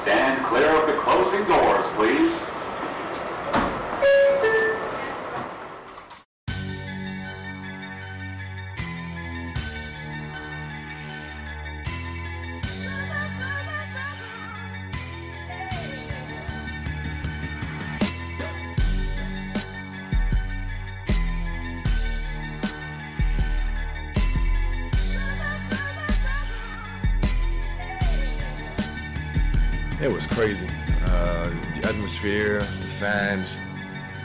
Stand clear of the closing doors, please. Fans,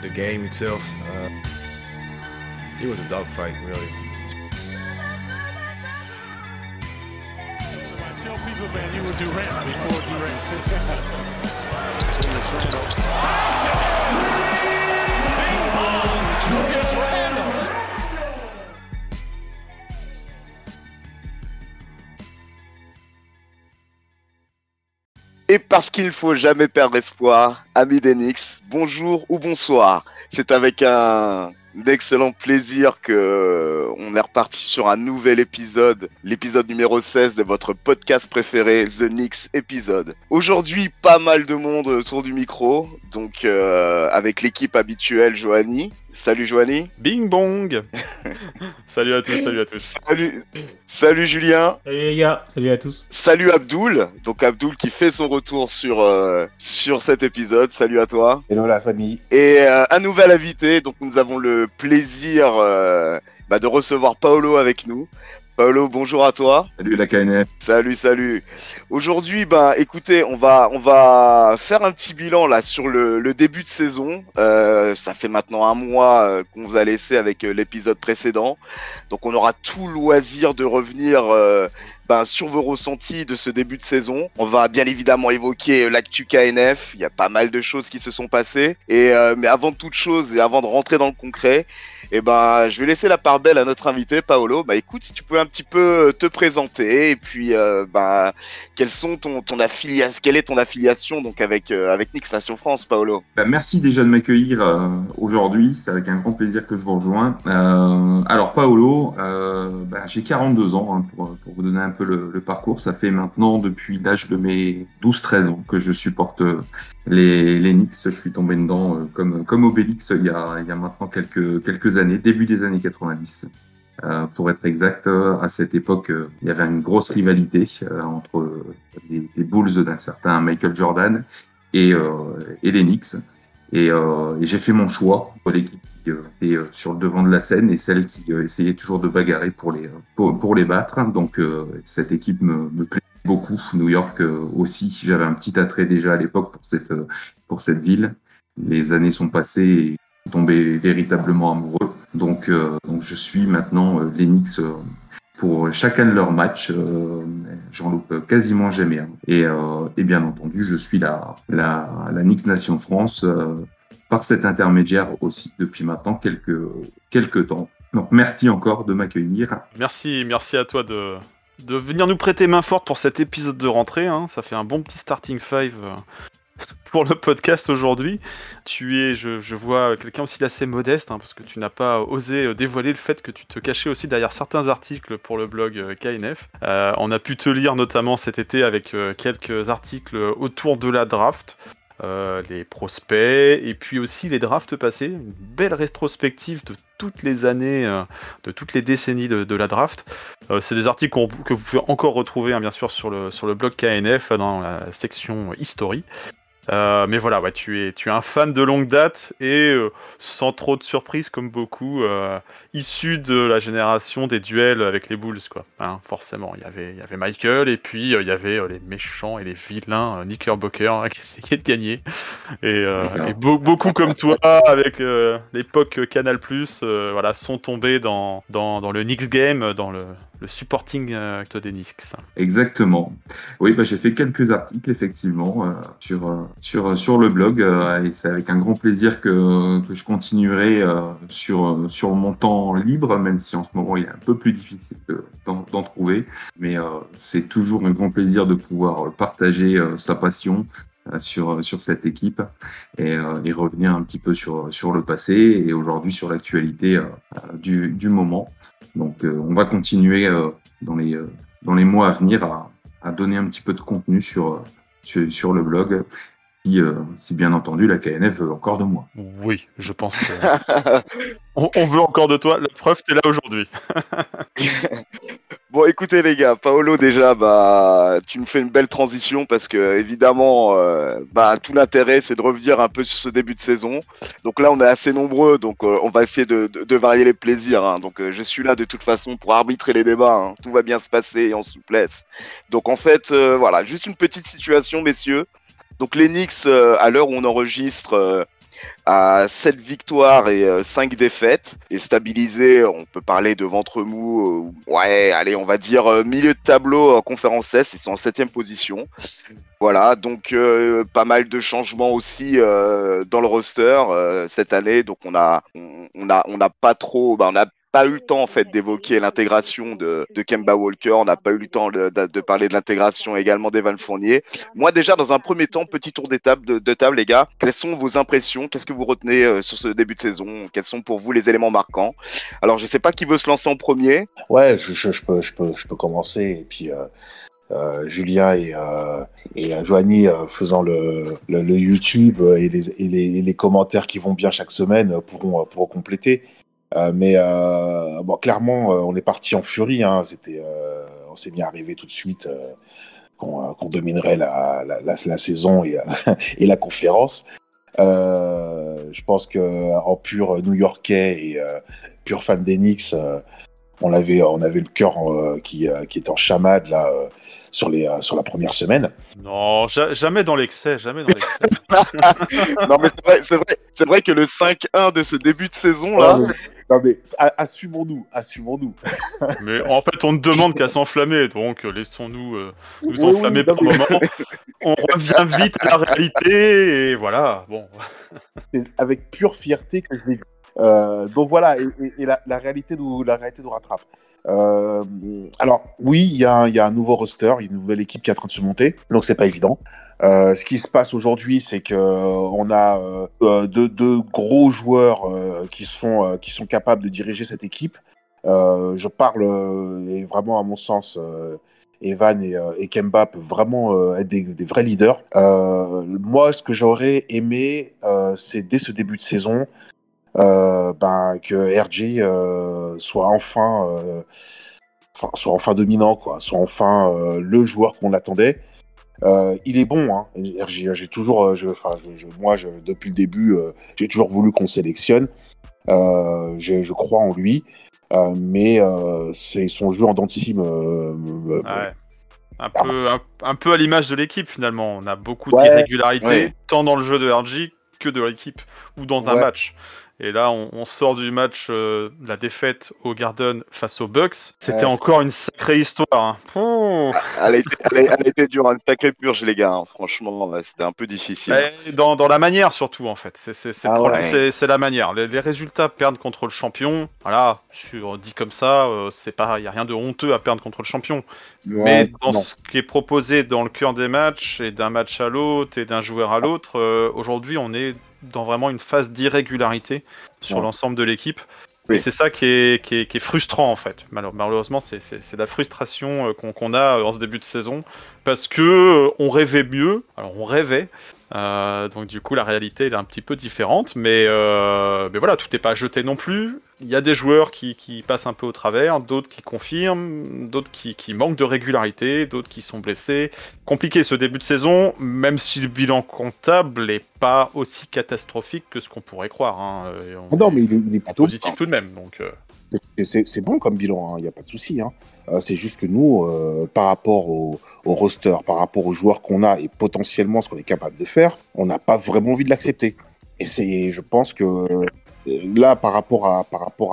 the game itself. Uh, it was a dogfight, really. Tell people, man, you were Durant before Durant. Julius Randle. Et parce qu'il faut jamais perdre espoir, amis d'Enix, bonjour ou bonsoir. C'est avec un excellent plaisir que euh, on est reparti sur un nouvel épisode, l'épisode numéro 16 de votre podcast préféré, The Nix épisode. Aujourd'hui, pas mal de monde autour du micro, donc euh, avec l'équipe habituelle, Joanie. Salut Joanie. Bing bong Salut à tous, salut à tous. Salut, salut Julien. Salut les gars, salut à tous. Salut Abdoul. Donc Abdoul qui fait son retour sur euh, sur cet épisode. Salut à toi. Hello la famille. Et euh, un nouvel invité, donc nous avons le plaisir euh, bah, de recevoir Paolo avec nous. Paolo, bonjour à toi. Salut la KNF. Salut, salut. Aujourd'hui, bah, écoutez, on va, on va faire un petit bilan là sur le, le début de saison. Euh, ça fait maintenant un mois euh, qu'on vous a laissé avec euh, l'épisode précédent, donc on aura tout loisir de revenir. euh, ben, sur vos ressentis de ce début de saison. On va bien évidemment évoquer l'actu KNF. Il y a pas mal de choses qui se sont passées. Et euh, mais avant toute chose et avant de rentrer dans le concret, eh ben, je vais laisser la part belle à notre invité Paolo. Bah écoute, si tu peux un petit peu te présenter et puis euh, bah quelles sont ton affiliation, quelle est ton affiliation donc avec euh, avec Nix Nation France, Paolo? Bah, merci déjà de m'accueillir euh, aujourd'hui. C'est avec un grand plaisir que je vous rejoins. Euh, alors Paolo, euh, bah, j'ai 42 ans hein, pour, vous donner un peu le, parcours. Ça fait maintenant depuis l'âge de mes 12-13 ans que je supporte euh, les, les Knicks. Je suis tombé dedans euh, comme comme Obélix il y a, il y a maintenant quelques quelques années, début des années 90. Euh, pour être exact, euh, à cette époque, il y avait une grosse rivalité euh, entre les, les Bulls d'un certain Michael Jordan et, et les Knicks. Et, euh, et j'ai fait mon choix pour l'équipe qui euh, était euh, sur le devant de la scène et celle qui euh, essayait toujours de bagarrer pour les, pour, pour les battre. Donc euh, cette équipe me, plaît beaucoup. New York euh, aussi, j'avais un petit attrait déjà à l'époque pour cette, euh, pour cette ville. Les années sont passées et je tombé véritablement amoureux. Donc, euh, donc je suis maintenant euh, les Knicks euh, pour chacun de leurs matchs. J'en loupe quasiment jamais. Et, euh, et bien entendu, je suis la, la, Knicks Nation France euh, par cet intermédiaire aussi depuis maintenant quelques, quelques temps. Donc merci encore de m'accueillir. Merci, merci à toi de, de venir nous prêter main forte pour cet épisode de rentrée. hein. Ça fait un bon petit starting five euh, pour le podcast aujourd'hui. Tu es, je, vois, quelqu'un aussi d'assez modeste, hein, parce que tu n'as pas osé euh, dévoiler le fait que tu te cachais aussi derrière certains articles pour le blog euh, KNF. Euh, on a pu te lire notamment cet été avec quelques articles autour de la draft. les prospects et puis aussi les drafts passés, une belle rétrospective de toutes les années, de toutes les décennies de, la draft. C'est des articles que vous pouvez encore retrouver hein, bien sûr sur le, sur le blog KNF dans la section history. Euh, mais voilà, ouais, tu, es, tu es un fan de longue date et euh, sans trop de surprise, comme beaucoup, euh, issu de la génération des duels avec les Bulls, quoi. Hein, forcément, il y avait, il y avait Michael et puis il y avait les méchants et les vilains Knickerbocker hein, qui essayaient de gagner. Et, beaucoup comme toi, avec l'époque Canal+, voilà, sont tombés dans, dans, dans le Knicks game, dans le, le supporting euh, des. Exactement. Oui, bah, j'ai fait quelques articles effectivement euh, sur, euh, sur, sur le blog euh, et c'est avec un grand plaisir que, que je continuerai euh, sur, euh, sur mon temps libre, même si en ce moment il est un peu plus difficile de- d'en trouver. Mais euh, c'est toujours un grand plaisir de pouvoir partager euh, sa passion euh, sur, sur cette équipe et, euh, revenir un petit peu sur, sur le passé et aujourd'hui sur l'actualité euh, euh, du, du moment. Donc euh, on va continuer euh, dans les, euh, dans les mois à venir à, à donner un petit peu de contenu sur, sur, sur le blog si, euh, si bien entendu la KNF veut encore de moi. Oui, je pense que. on, on veut encore de toi. La preuve, t'es là aujourd'hui. Bon, écoutez les gars, Paolo déjà, bah, tu me fais une belle transition parce que évidemment, euh, bah, tout l'intérêt c'est de revenir un peu sur ce début de saison. Donc là, on est assez nombreux, donc euh, on va essayer de, varier les plaisirs. hein. Donc euh, je suis là de toute façon pour arbitrer les débats. hein. Tout va bien se passer en souplesse. Donc en fait, voilà, juste une petite situation, messieurs. Donc les Knicks, à l'heure où on enregistre, à 7 victoires et 5 défaites, et stabilisé, on peut parler de ventre mou, euh, ouais, allez, on va dire euh, milieu de tableau en conférence Est, ils sont en 7 position. Voilà, donc euh, pas mal de changements aussi euh, dans le roster euh, cette année, donc on a, on, on a, on n'a pas trop, bah, on n'a pas eu le temps en fait d'évoquer l'intégration de, Kemba Walker, on n'a pas eu le temps de, parler de l'intégration également d'Evan Fournier. Moi déjà dans un premier temps, petit tour d'étape de, table les gars, quelles sont vos impressions? Qu'est-ce que vous retenez euh, sur ce début de saison? Quels sont pour vous les éléments marquants? Alors je sais pas qui veut se lancer en premier. Ouais, je, peux, je, peux, je peux commencer. Et puis, euh, euh, Julien et, euh, et euh, Joanie faisant le, YouTube et les, les, commentaires qui vont bien chaque semaine pourront, pourront compléter. Euh, mais euh, bon, clairement, euh, on est parti en furie. Hein. C'était, on s'est mis à rêver tout de suite qu'on qu'on dominerait la, la, saison et, et la conférence. Je pense que en pur New-Yorkais et pur fan d'Enix, on avait on avait le cœur qui qui était en chamade là sur les euh, sur la première semaine. Non, ja- jamais dans l'excès, jamais dans l'excès. non mais c'est vrai, c'est vrai, vrai que le 5-1 de ce début de saison là, Non, mais, non, mais a- assumons-nous, assumons-nous. Mais en fait, on ne demande qu'à s'enflammer, donc euh, laissons-nous euh, nous Oui, oui, enflammer non, par mais- moment. On revient vite à la réalité, et voilà. Bon, C'est avec pure fierté que je l'ai dit. Euh, donc voilà, et, et- et la, la réalité nous, la réalité nous rattrape. Euh, alors oui, il y, a un- il y a un nouveau roster, une nouvelle équipe qui est en train de se monter, donc c'est pas évident. Euh, ce qui se passe aujourd'hui, c'est que euh, on a euh, euh, deux, gros joueurs euh, qui sont qui sont capables de diriger cette équipe. Je parle et vraiment à mon sens, Evan et, et Kemba peuvent vraiment être des, des vrais leaders. Moi, ce que j'aurais aimé, c'est dès ce début de saison, euh, ben, que RJ euh, soit enfin, euh, enfin, soit enfin dominant, quoi, soit enfin euh, le joueur qu'on attendait. Euh, il est bon, hein. J'ai toujours, je, je, moi, je, depuis le début, euh, j'ai toujours voulu qu'on sélectionne. Je, crois en lui, mais c'est son jeu en dents de ouais. Un peu, un, un peu à l'image de l'équipe finalement. On a beaucoup Ouais, d'irrégularités, ouais. tant dans le jeu de RG que de l'équipe ou dans un match. Et là, on, on sort du match euh, la défaite au Garden face aux Bucks. C'était Ouais, encore une sacrée histoire. hein. Pouh. elle a été, elle a, elle a été dure, une sacrée purge les gars. hein. Franchement, c'était un peu difficile. Et dans, dans la manière surtout en fait, c'est Ah ouais. la manière. Les, les résultats perdent contre le champion, voilà, sur, dit comme ça, euh, c'est pas, y a rien de honteux à perdre contre le champion. Mais dans non. ce qui est proposé dans le cœur des matchs et d'un match à l'autre et d'un joueur à l'autre, euh, aujourd'hui on est dans vraiment une phase d'irrégularité sur Ouais. l'ensemble de l'équipe. Oui. Et c'est ça qui est, qui, est, qui est frustrant en fait. Malheure- Malheureusement, c'est la frustration euh, qu'on qu'on a euh, en ce début de saison parce que euh, on rêvait mieux. Alors on rêvait. euh, donc du coup la réalité elle est un petit peu différente, mais, euh, mais voilà, tout n'est pas jeté non plus. Il y a des joueurs qui, qui passent un peu au travers, d'autres qui confirment, d'autres qui, qui manquent de régularité, d'autres qui sont blessés. Compliqué ce début de saison, même si le bilan comptable n'est pas aussi catastrophique que ce qu'on pourrait croire. hein. Ah Non, mais il est, il est plutôt positif tout de même. Donc, euh, C'est- bon comme bilan, il n'y a pas de souci. Hein. C'est juste que nous, par rapport au, au roster, par rapport aux joueurs qu'on a et potentiellement ce qu'on est capable de faire, on n'a pas vraiment envie de l'accepter. Et c'est, je pense que euh, là, par rapport à,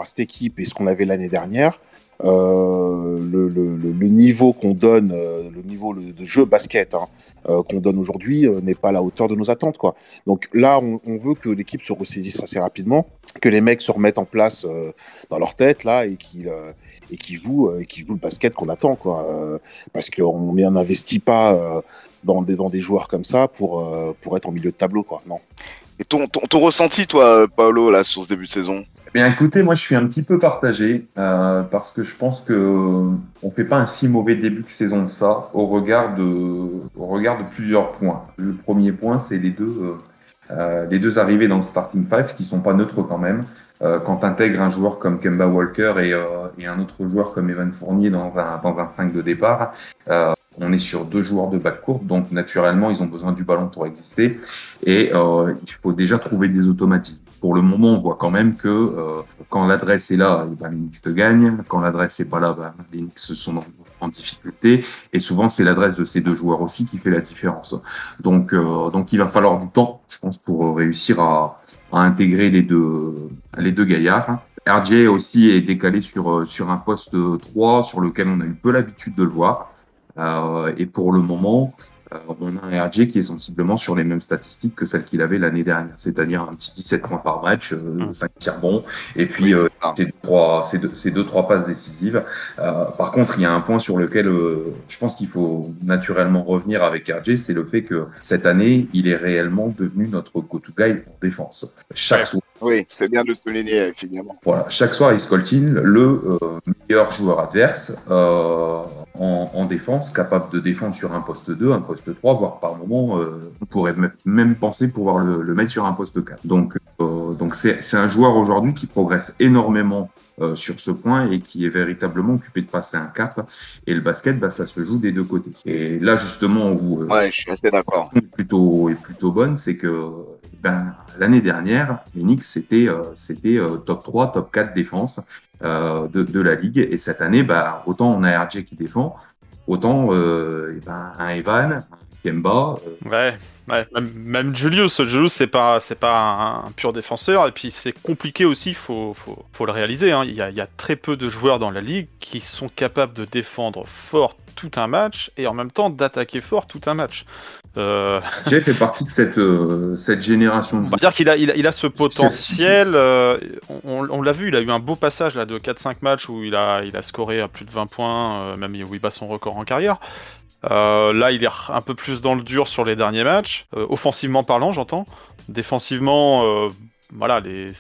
cette équipe et ce qu'on avait l'année dernière, euh, le, niveau qu'on donne, euh, le niveau de jeu basket hein, euh, qu'on donne aujourd'hui euh, n'est pas à la hauteur de nos attentes. Quoi. Donc là, on, veut que l'équipe se ressaisisse assez rapidement, que les mecs se remettent en place euh, dans leur tête là et qu'ils et jouent jouent le basket qu'on attend quoi parce qu'on n'investit pas dans des dans des joueurs comme ça pour pour être en milieu de tableau quoi non Et ton, ton, ton ressenti, toi, Paolo, là, sur ce début de saison? Bien écoutez, moi je suis un petit peu partagé euh, parce que je pense que euh, on fait pas un si mauvais début de saison de ça au regard de, au regard de plusieurs points. Le premier point, c'est les deux, euh, euh, les deux arrivées dans le starting five qui sont pas neutres quand même. Euh, quand intègre un joueur comme Kemba Walker et, euh, et un autre joueur comme Evan Fournier dans un, dans un 5 de départ, on est sur deux joueurs de back court, donc naturellement ils ont besoin du ballon pour exister et euh, il faut déjà trouver des automatismes. Pour le moment, on voit quand même que euh, quand l'adresse est là, eh ben, les Knicks gagnent. Quand l'adresse n'est pas là, ben, Knicks sont en, difficulté. Et souvent, c'est l'adresse de ces deux joueurs aussi qui fait la différence. Donc, euh, donc il va falloir du temps, je pense, pour réussir à, intégrer les deux, les deux gaillards. RJ aussi est décalé sur, sur un poste 3 sur lequel on a eu peu l'habitude de le voir. Euh, et pour le moment, euh, on a un RJ qui est sensiblement sur les mêmes statistiques que celles qu'il avait l'année dernière, c'est-à-dire un petit 17 points par match, euh, 5 tirs bons, et puis Oui, euh, ces trois, ces deux, ces deux, trois passes décisives. Euh, par contre, il y a un point sur lequel euh, je pense qu'il faut naturellement revenir avec RJ, c'est le fait que cette année, il est réellement devenu notre go-to guy en défense. Chaque Ouais. soir, Oui, c'est bien de le souligner, finalement. voilà, chaque soir, il scoltine le euh, meilleur joueur adverse euh, en, en défense, capable de défendre sur un poste 2, un poste 3, voire par moment, euh, on pourrait même penser pouvoir le, le mettre sur un poste 4. Donc, euh, donc c'est c'est un joueur aujourd'hui qui progresse énormément euh, sur ce point et qui est véritablement occupé de passer un cap. Et le basket, bah, ça se joue des deux côtés. Et là, justement, où euh, Ouais, je suis assez d'accord. plutôt est plutôt bonne, c'est que ben, l'année dernière, les Knicks c'était euh, c'était euh, top 3, top 4 défense euh, de, la ligue. Et cette année bah, autant on a RJ qui défend, autant euh, eh ben, un Evan, Kemba, euh, Ouais, ouais. Même, Julius, Julius c'est pas c'est pas un, un pur défenseur et puis c'est compliqué aussi, faut faut, faut le réaliser. hein. Il, y a, il y a très peu de joueurs dans la ligue qui sont capables de défendre fort tout un match et en même temps d'attaquer fort tout un match. Euh, fait partie de cette euh, cette génération de on va dire qu'il a, il a, il a ce potentiel. euh, on on l'a vu, il a eu un beau passage là de 4-5 matchs où il a, il a scoré à plus de 20 points, même où il bat son record en carrière. Euh, là, il est un peu plus dans le dur sur les derniers matchs, euh, offensivement parlant, j'entends. Défensivement, euh, voilà, les-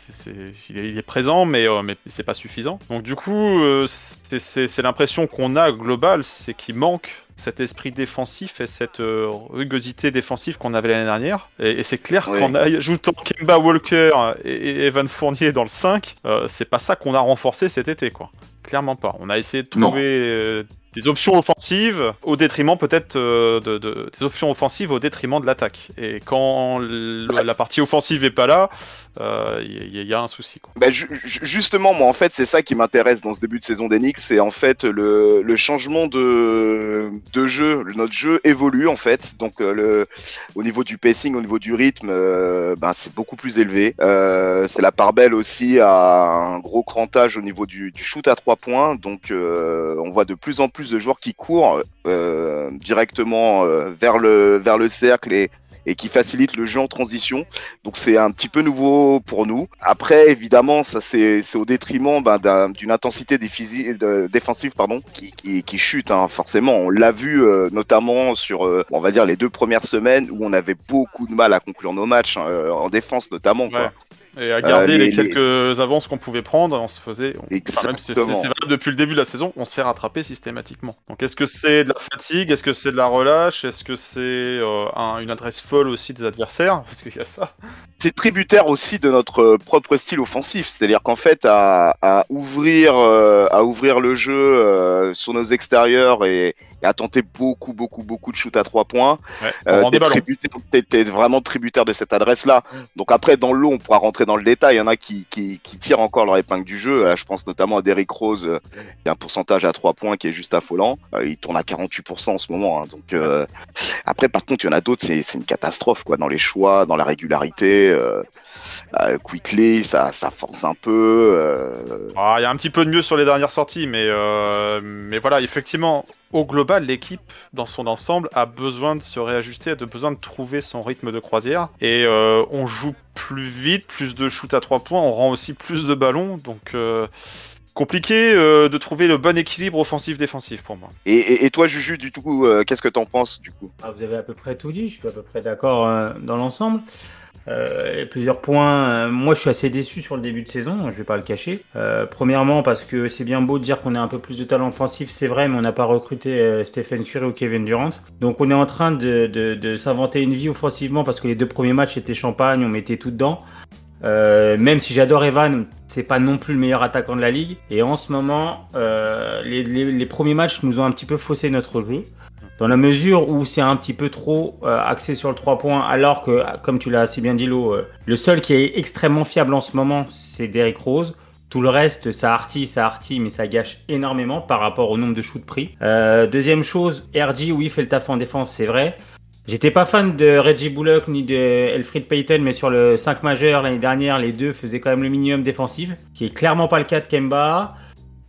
il, est, il est présent, mais, euh, mais c'est pas suffisant. Donc du coup, euh, c'est- l'impression qu'on a globale, c'est qu'il manque cet esprit défensif et cette euh, rugosité défensive qu'on avait l'année dernière. Et, et c'est clair Oui. qu'en ajoutant Kemba Walker et, et Evan Fournier dans le 5, euh, c'est pas ça qu'on a renforcé cet été, quoi. Clairement pas. On a essayé de trouver des options offensives au détriment peut-être euh, de, de- des options offensives au détriment de l'attaque. Et quand la partie offensive est pas là, euh, il il y a un souci. Bah, ju- ju- justement, moi, en fait, c'est ça qui m'intéresse dans ce début de saison d'Enix, c'est en fait le, changement de, jeu. Notre jeu évolue, en fait. Donc, euh, au niveau du pacing, au niveau du rythme, euh, ben, c'est beaucoup plus élevé. Euh, c'est la part belle aussi à un gros crantage au niveau du, du shoot à trois points. Donc, euh, on voit de plus en plus de joueurs qui courent euh, directement euh, vers, le, vers le cercle et, et qui facilitent le jeu en transition. Donc c'est un petit peu nouveau pour nous. Après, évidemment, ça c'est au détriment ben, d'un- d'une intensité défensive pardon, qui, qui, chute hein, forcément. On l'a vu euh, notamment sur, on va dire, les deux premières semaines où on avait beaucoup de mal à conclure nos matchs, hein, en défense notamment. Et à garder Euh, les, quelques avances qu'on pouvait prendre, on se faisait. on- enfin, même si c'est valable depuis le début de la saison, on se fait rattraper systématiquement. Donc est-ce que c'est de la fatigue? Est-ce que c'est de la relâche? Est-ce que c'est euh, un- une adresse folle aussi des adversaires? Parce qu'il y a ça. c'est tributaire aussi de notre euh, propre style offensif. C'est-à-dire qu'en fait, à, à ouvrir, euh, à ouvrir le jeu euh, sur nos extérieurs et, à tenter beaucoup, beaucoup, beaucoup de shoots à trois points, Ouais, euh, t'es, ballons. tributaire- t'es- t'es vraiment tributaire de cette adresse-là. Donc après, dans l'eau, on pourra rentrer dans le détail. Il y en a qui, qui, qui tirent encore leur épingle du jeu. Là, je pense notamment à Derrick Rose, euh, qui a un pourcentage à trois points qui est juste affolant. Euh, il tourne à 48% en ce moment. hein. donc euh, après, par contre, il y en a d'autres, c'est, c'est une catastrophe quoi, dans les choix, dans la régularité. Euh, euh, quickly, ça, ça force un peu. euh, Ah, Il y a un petit peu de mieux sur les dernières sorties, mais, euh, mais voilà, effectivement, au global, l'équipe, dans son ensemble, a besoin de se réajuster, a besoin de trouver son rythme de croisière. Et euh, on joue plus vite, plus de shoot à trois points, on rend aussi plus de ballons, donc euh, compliqué euh, de trouver le bon équilibre offensif-défensif pour moi. Et, et, et toi, Juju, du coup, euh, qu'est-ce que t'en penses du coup? Ah, vous avez à peu près tout dit, je suis à peu près d'accord euh, dans l'ensemble. Euh, plusieurs points. Euh, moi, je suis assez déçu sur le début de saison, je vais pas le cacher. Euh, premièrement, parce que c'est bien beau de dire qu'on a un peu plus de talent offensif, c'est vrai, mais on n'a pas recruté Stephen Curry ou Kevin Durant. Donc, on est en train de, s'inventer une vie offensivement parce que les deux premiers matchs étaient champagne, on mettait tout dedans. Même si j'adore Evan, c'est pas non plus le meilleur attaquant de la ligue. Et en ce moment, les premiers matchs nous ont un petit peu faussé notre jeu. Dans la mesure où c'est un petit peu trop euh, axé sur le 3 points, alors que, comme tu l'as assez bien dit, Lo, euh, le seul qui est extrêmement fiable en ce moment, c'est Derrick Rose. Tout le reste, ça artille, ça artille, mais ça gâche énormément par rapport au nombre de shoots pris. Euh, deuxième chose, RG, oui, fait le taf en défense, c'est vrai. J'étais pas fan de Reggie Bullock ni de Elfrid Payton, mais sur le 5 majeur l'année dernière, les deux faisaient quand même le minimum défensif, qui est clairement pas le cas de Kemba.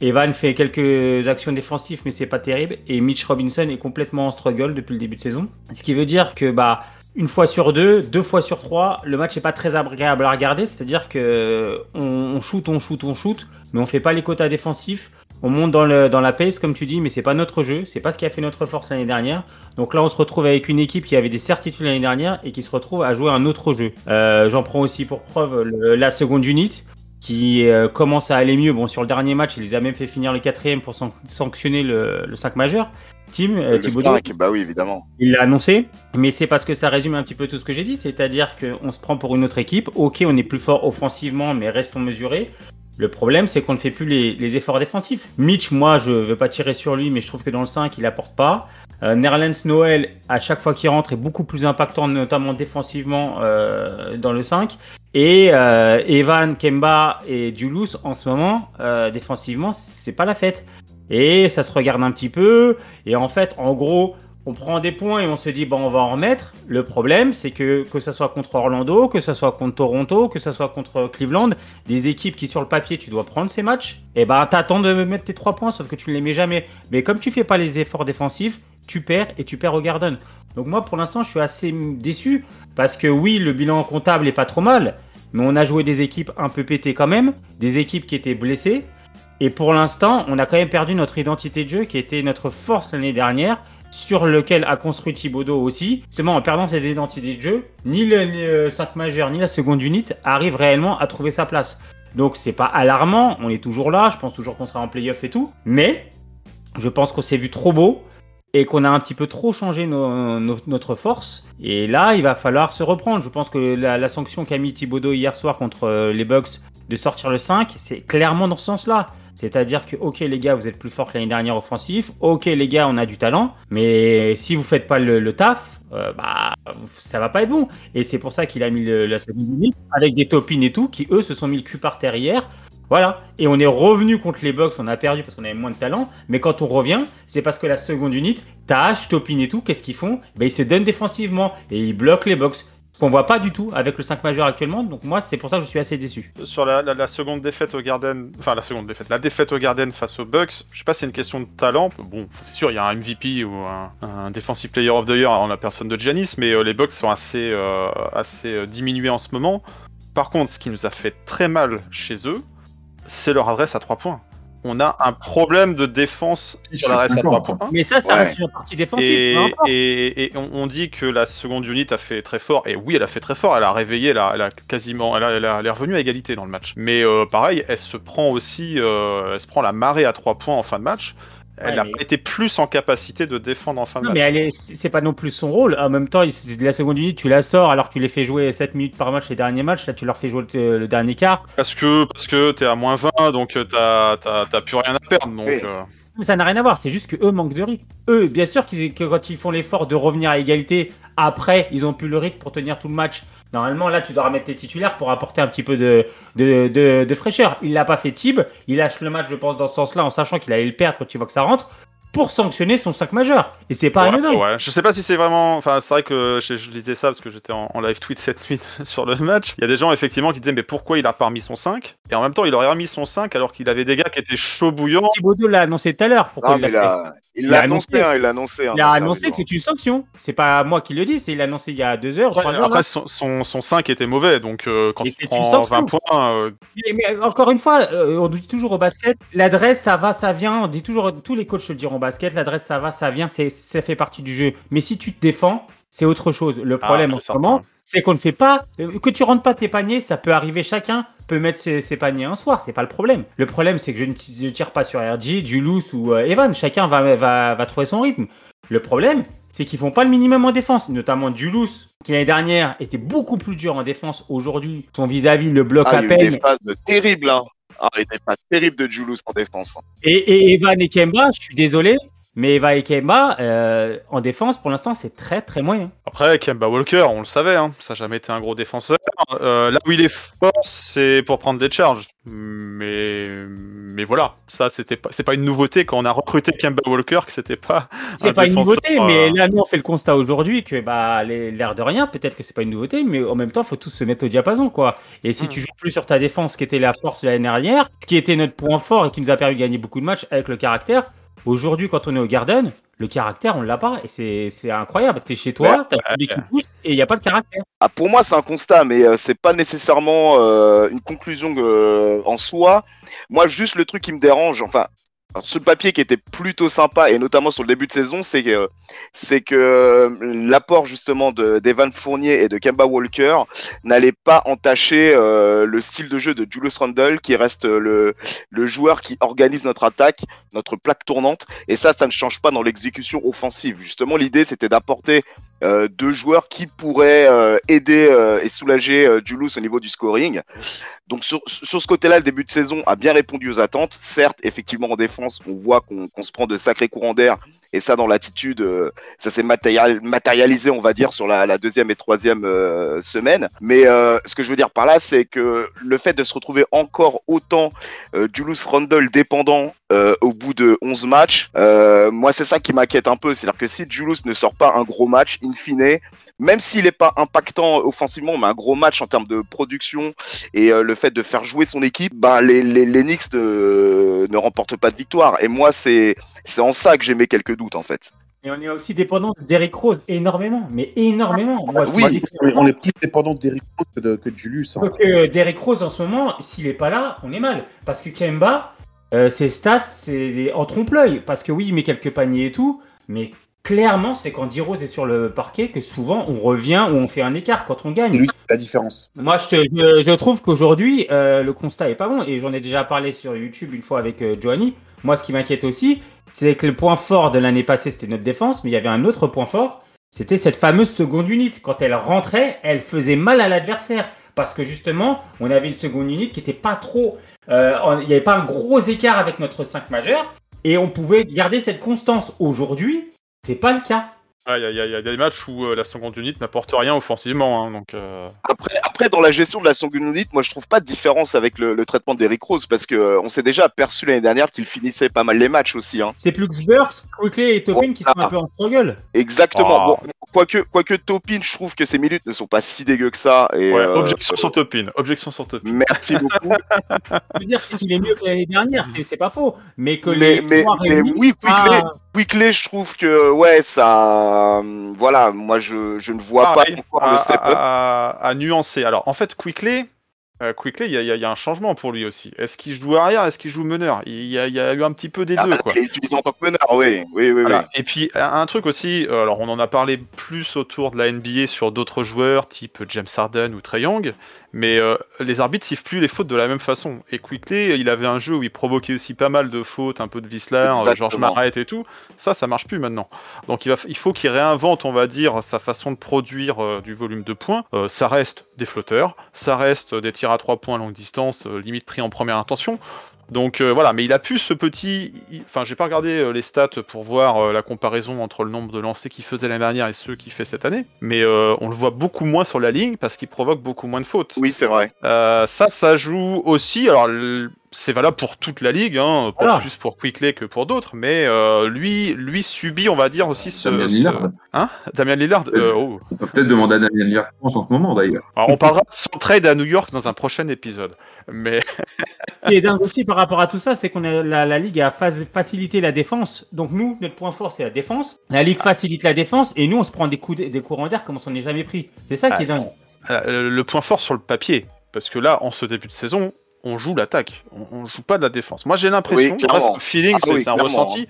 Evan fait quelques actions défensives, mais c'est pas terrible. Et Mitch Robinson est complètement en struggle depuis le début de saison. Ce qui veut dire que, bah, une fois sur deux, deux fois sur trois, le match est pas très agréable à regarder. C'est-à-dire que on, shoot, on shoot, on shoot, mais on fait pas les quotas défensifs. On monte dans, le, dans la pace, comme tu dis, mais c'est pas notre jeu. C'est pas ce qui a fait notre force l'année dernière. Donc là, on se retrouve avec une équipe qui avait des certitudes l'année dernière et qui se retrouve à jouer un autre jeu. Euh, J'en prends aussi pour preuve la seconde unit qui euh, commence à aller mieux. Bon, sur le dernier match, il les a même fait finir le quatrième pour san- sanctionner le, le 5 majeur. Tim, euh, Le Thibaudot, 5, bah oui, évidemment. il l'a annoncé, mais c'est parce que ça résume un petit peu tout ce que j'ai dit, c'est-à-dire qu'on se prend pour une autre équipe. Ok, on est plus fort offensivement, mais restons mesurés. Le problème, c'est qu'on ne fait plus les, efforts défensifs. Mitch, moi, je veux pas tirer sur lui, mais je trouve que dans le 5, il apporte pas. Euh, Nerlens Noël, à chaque fois qu'il rentre, est beaucoup plus impactant, notamment défensivement euh, dans le 5. Et euh, Evan, Kemba et Julius, en ce moment, euh, défensivement, c'est pas la fête. Et ça se regarde un petit peu. Et en fait, en gros, on prend des points et on se dit, bon, on va en remettre. Le problème, c'est que que ce soit contre Orlando, que ce soit contre Toronto, que ce soit contre Cleveland, des équipes qui, sur le papier, tu dois prendre ces matchs, et ben, t'attends de mettre tes trois points, sauf que tu ne les mets jamais. Mais comme tu fais pas les efforts défensifs, tu perds et tu perds au Garden. Donc moi, pour l'instant, je suis assez déçu parce que oui, le bilan comptable est pas trop mal, mais on a joué des équipes un peu pétées quand même, des équipes qui étaient blessées. Et pour l'instant, on a quand même perdu notre identité de jeu qui était notre force l'année dernière, sur lequel a construit Thibodeau aussi. Justement, en perdant cette identité de jeu, ni le, le 5 majeur ni la seconde unité arrive réellement à trouver sa place. Donc c'est pas alarmant, on est toujours là, je pense toujours qu'on sera en playoff et tout, mais je pense qu'on s'est vu trop beau et qu'on a un petit peu trop changé notre force. Et là, il va falloir se reprendre. Je pense que la, la sanction qu'a mis Thibodeau hier soir contre euh, les Bucks de sortir le 5, c'est clairement dans ce sens-là. C'est-à-dire que, ok les gars, vous êtes plus forts que l'année dernière offensif, ok les gars, on a du talent, mais si vous faites pas le, taf, euh, bah ça va pas être bon. Et c'est pour ça qu'il a mis la seconde unité avec des topines et tout, qui eux se sont mis le cul par terre hier. Voilà. Et on est revenu contre les Bucks, on a perdu parce qu'on avait moins de talent. Mais quand on revient, c'est parce que la seconde unité, Tash, Topin et tout, qu'est-ce qu'ils font? Ben, Ils se donnent défensivement et ils bloquent les Bucks. Qu'on voit pas du tout avec le 5 majeur actuellement. Donc moi, c'est pour ça que je suis assez déçu. Sur la, seconde défaite au Garden, enfin la seconde défaite, la défaite au Garden face aux Bucks, je sais pas si c'est une question de talent. Bon, c'est sûr, il y a un MVP ou un, Defensive Player of the Year en la personne de Giannis, mais euh, les Bucks sont assez, euh, assez euh, diminués en ce moment. Par contre, ce qui nous a fait très mal chez eux, c'est leur adresse à 3 points. On a un problème de défense sur l'adresse à d'accord. 3 points. Mais ça, ça Ouais. reste une partie défensive. Et, on, on dit que la seconde unité a fait très fort, et oui, elle a fait très fort, elle a réveillé, elle a, elle a quasiment, elle, a- elle a- elle est revenue à égalité dans le match. Mais euh, pareil, elle se prend aussi, euh, elle se prend la marée à 3 points en fin de match. Elle Ouais, n'a mais- pas été plus en capacité de défendre en fin de Non, mais match. elle est- c'est pas non plus son rôle. En même temps, de la seconde unité, tu la sors alors que tu les fais jouer 7 minutes par match les derniers matchs. Là, tu leur fais jouer le, le dernier quart. Parce que, parce que t'es à moins 20, donc euh, t'as t'as- t'as plus rien à perdre. Donc, Oui. euh, Mais ça n'a rien à voir, c'est juste que eux manquent de rythme. Eux, bien sûr qu'ils- que quand ils font l'effort de revenir à égalité, après, ils ont plus le rythme pour tenir tout le match. Normalement, là, tu dois remettre tes titulaires pour apporter un petit peu de, fraîcheur. Il l'a pas fait Tib, il lâche le match, je pense, dans ce sens-là, en sachant qu'il allait le perdre quand il voit que ça rentre, pour sanctionner son 5 majeur. Et c'est pas ouais, anodin. ouais. Je sais pas si c'est vraiment. Enfin, c'est vrai que je, je lisais ça parce que j'étais en, en live tweet cette nuit sur le match. Il y a des gens effectivement qui disaient mais pourquoi il a pas remis son 5 Et en même temps, il aurait remis son 5 alors qu'il avait des gars qui étaient chauds bouillants. Thibaudot l'a annoncé tout à l'heure. Pourquoi Non, il mais l'a il fait a- il Il l'a annoncé, hein, il l'a annoncé. hein, Il a annoncé le que c'est une sanction. C'est pas moi qui le dis, c'est il l'a annoncé il y a deux heures, trois heures. Après, son, son, son 5 était mauvais, donc euh, quand Et tu prends sanction. 20 points, euh, Mais, mais encore une fois, euh, on dit toujours au basket, l'adresse ça va, ça vient. On dit toujours, tous les coachs le diront au basket, l'adresse ça va, ça vient, c'est ça fait partie du jeu. Mais si tu te défends, c'est autre chose. Le problème c'est en ce moment, c'est qu'on ne fait pas. euh, Que tu rentres pas tes paniers, ça peut arriver. Chacun peut mettre ses, ses paniers un soir. C'est pas le problème. Le problème, c'est que je ne je tire pas sur RG, Julius ou euh, Evan. Chacun va, va, va trouver son rythme. Le problème, c'est qu'ils font pas le minimum en défense. Notamment Julius, qui l'année dernière était beaucoup plus dur en défense. Aujourd'hui, son vis-à-vis le bloque Ah, à il y a eu peine. des phases terribles, hein. Ah, il y a des phases terribles de Julius en défense. hein. Et, et Evan et Kemba, je suis désolé, mais Evan et Kemba, euh, en défense, pour l'instant, c'est très très moyen. Après, Kemba Walker, on le savait, hein, ça n'a jamais été un gros défenseur. Euh, là où il est fort, c'est pour prendre des charges. Mais, mais voilà, ça c'était pas, c'est pas une nouveauté quand on a recruté Kemba Walker que c'était pas. C'est un pas une nouveauté, euh, mais là, nous, on fait le constat aujourd'hui que, bah, les- l'air de rien, peut-être que c'est pas une nouveauté, mais en même temps, faut tous se mettre au diapason, quoi. Et si Mm. tu joues plus sur ta défense, qui était la force de l'année dernière, ce qui était notre point fort et qui nous a permis de gagner beaucoup de matchs avec le caractère, aujourd'hui, quand on est au Garden, le caractère, on l'a pas, et c'est incroyable. T'es chez toi, t'as le public qui pousse, et il n'y a pas de caractère. Ah, pour moi, c'est un constat, mais euh, c'est pas nécessairement euh, une conclusion euh, en soi. Moi, juste le truc qui me dérange, enfin, alors, sur le papier qui était plutôt sympa, et notamment sur le début de saison, c'est que, euh, l'apport justement de- d'Evan Fournier et de Kemba Walker n'allait pas entacher euh, le style de jeu de Julius Randle, qui reste le, le joueur qui organise notre attaque, notre plaque tournante, et ça, ça ne change pas dans l'exécution offensive. Justement, l'idée, c'était d'apporter euh, deux joueurs qui pourraient euh, aider euh, et soulager euh, Julius au niveau du scoring. Donc sur, sur ce côté-là, le début de saison a bien répondu aux attentes. Certes, effectivement en défense, on voit qu'on qu'on se prend de sacrés courants d'air. Et ça, dans l'attitude, euh, ça s'est matérial- matérialisé, on va dire, sur la, deuxième et troisième euh, semaine. Mais euh, ce que je veux dire par là, c'est que le fait de se retrouver encore autant Julius Randle dépendant au bout de 11 matchs, moi, c'est ça qui m'inquiète un peu. C'est-à-dire que si Julius ne sort pas un gros match, in fine, même s'il n'est pas impactant offensivement, mais un gros match en termes de production et le fait de faire jouer son équipe, bah, les, Knicks ne remportent pas de victoire. Et moi, c'est c'est en ça que j'ai mes quelques doutes, en fait. Et on est aussi dépendant de Derrick Rose, énormément, mais énormément. Moi, Oui. On est plus dépendant d'Eric Rose que de, que de Julius. hein. Donc, euh, Derrick Rose en ce moment, s'il est pas là, on est mal. Parce que Kemba, euh, ses stats, c'est des- en trompe-l'œil. Parce que oui, il met quelques paniers et tout, mais clairement, c'est quand D-Rose est sur le parquet que souvent on revient ou on fait un écart quand on C'est gagne. lui la différence. Moi, je, te- je- je trouve qu'aujourd'hui, euh, le constat est pas bon. Et j'en ai déjà parlé sur YouTube une fois avec euh, Johnny. Moi, ce qui m'inquiète aussi, c'est que le point fort de l'année passée, c'était notre défense, mais il y avait un autre point fort. C'était cette fameuse seconde unit. Quand elle rentrait, elle faisait mal à l'adversaire. Parce que justement, on avait une seconde unit qui était pas trop. euh, il n'y avait pas un gros écart avec notre 5 majeur. Et on pouvait garder cette constance. Aujourd'hui, c'est pas le cas. Il y, a- y a- y a des matchs où euh, la seconde unité n'apporte rien offensivement. hein, donc, euh, Après, après, dans la gestion de la seconde unit, moi, je trouve pas de différence avec le, le traitement d'Eric Rose parce que euh, on s'est déjà aperçu l'année dernière qu'il finissait pas mal les matchs aussi. Hein. C'est plus que Burks, Quickly et Topin qui sont un peu en struggle. Exactement. Ah. Bon, quoique, quoique Topin, je trouve que ses minutes ne sont pas si dégueu que ça. Et, ouais, euh, objection sur Topin. Objection sur Topin. Merci beaucoup. Je veux dire, c'est qu'il est mieux que l'année dernière, c'est c'est pas faux. Mais que Mais- les mais- mais réunis, oui, c'est pas- Quickley- Quickley, je trouve que ouais, ça, euh, voilà, moi je, je ne vois Pareil, pas encore à, le step up. à- à- à nuancer. Alors, en fait, Quickley, euh, Quickley, il y, a- y y un changement pour lui aussi. Est-ce qu'il joue arrière Est-ce qu'il joue meneur? Il y, a, il y a eu un petit peu des Ah, deux, quoi. il est utilisé en tant que meneur, oui, oui, oui, Voilà. oui. Et puis un un truc aussi, euh, alors on en a parlé plus autour de la NBA sur d'autres joueurs, type James Harden ou Trey Young, mais euh, les arbitres sifflent plus les fautes de la même façon. Et Quickly, il avait un jeu où il provoquait aussi pas mal de fautes, un peu de Visler, euh, Exactement. George Marrett et tout. Ça, ça marche plus maintenant. Donc il, va, f- il faut qu'il réinvente, on va dire, sa façon de produire euh, du volume de points. Euh, ça reste des flotteurs, ça reste des tirs à trois points à longue distance, limite pris en première intention. Donc euh, voilà, mais il a pu ce petit. Enfin, j'ai pas regardé euh, les stats pour voir euh, la comparaison entre le nombre de lancers qu'il faisait l'année dernière et ceux qu'il fait cette année. Mais on le voit beaucoup moins sur la ligne parce qu'il provoque beaucoup moins de fautes. Oui, c'est vrai. Ça, ça joue aussi. Alors, l- c'est valable pour toute la ligue, hein, pas Voilà. plus pour Quickley que pour d'autres, mais euh, lui, lui subit, on va dire aussi ce. Damien ce- Lillard. Hein? Damien Lillard. euh, oh. On peut peut-être demander à Damien Lillard en ce moment d'ailleurs. Alors, on parlera de son trade à New York dans un prochain épisode. Mais Ce qui est dingue aussi par rapport à tout ça, c'est qu'on a la, la ligue a facilité la défense. Donc nous, notre point fort, c'est la défense. La ligue facilite la défense et nous, on se prend des coups, des courants d'air comme on s'en est jamais pris. C'est ça qui est dingue. Euh, le point fort sur le papier, parce que là, en ce début de saison, on joue l'attaque, on, on joue pas de la défense. Moi, j'ai l'impression, Oui, un feeling, Ah c'est oui, un ressenti,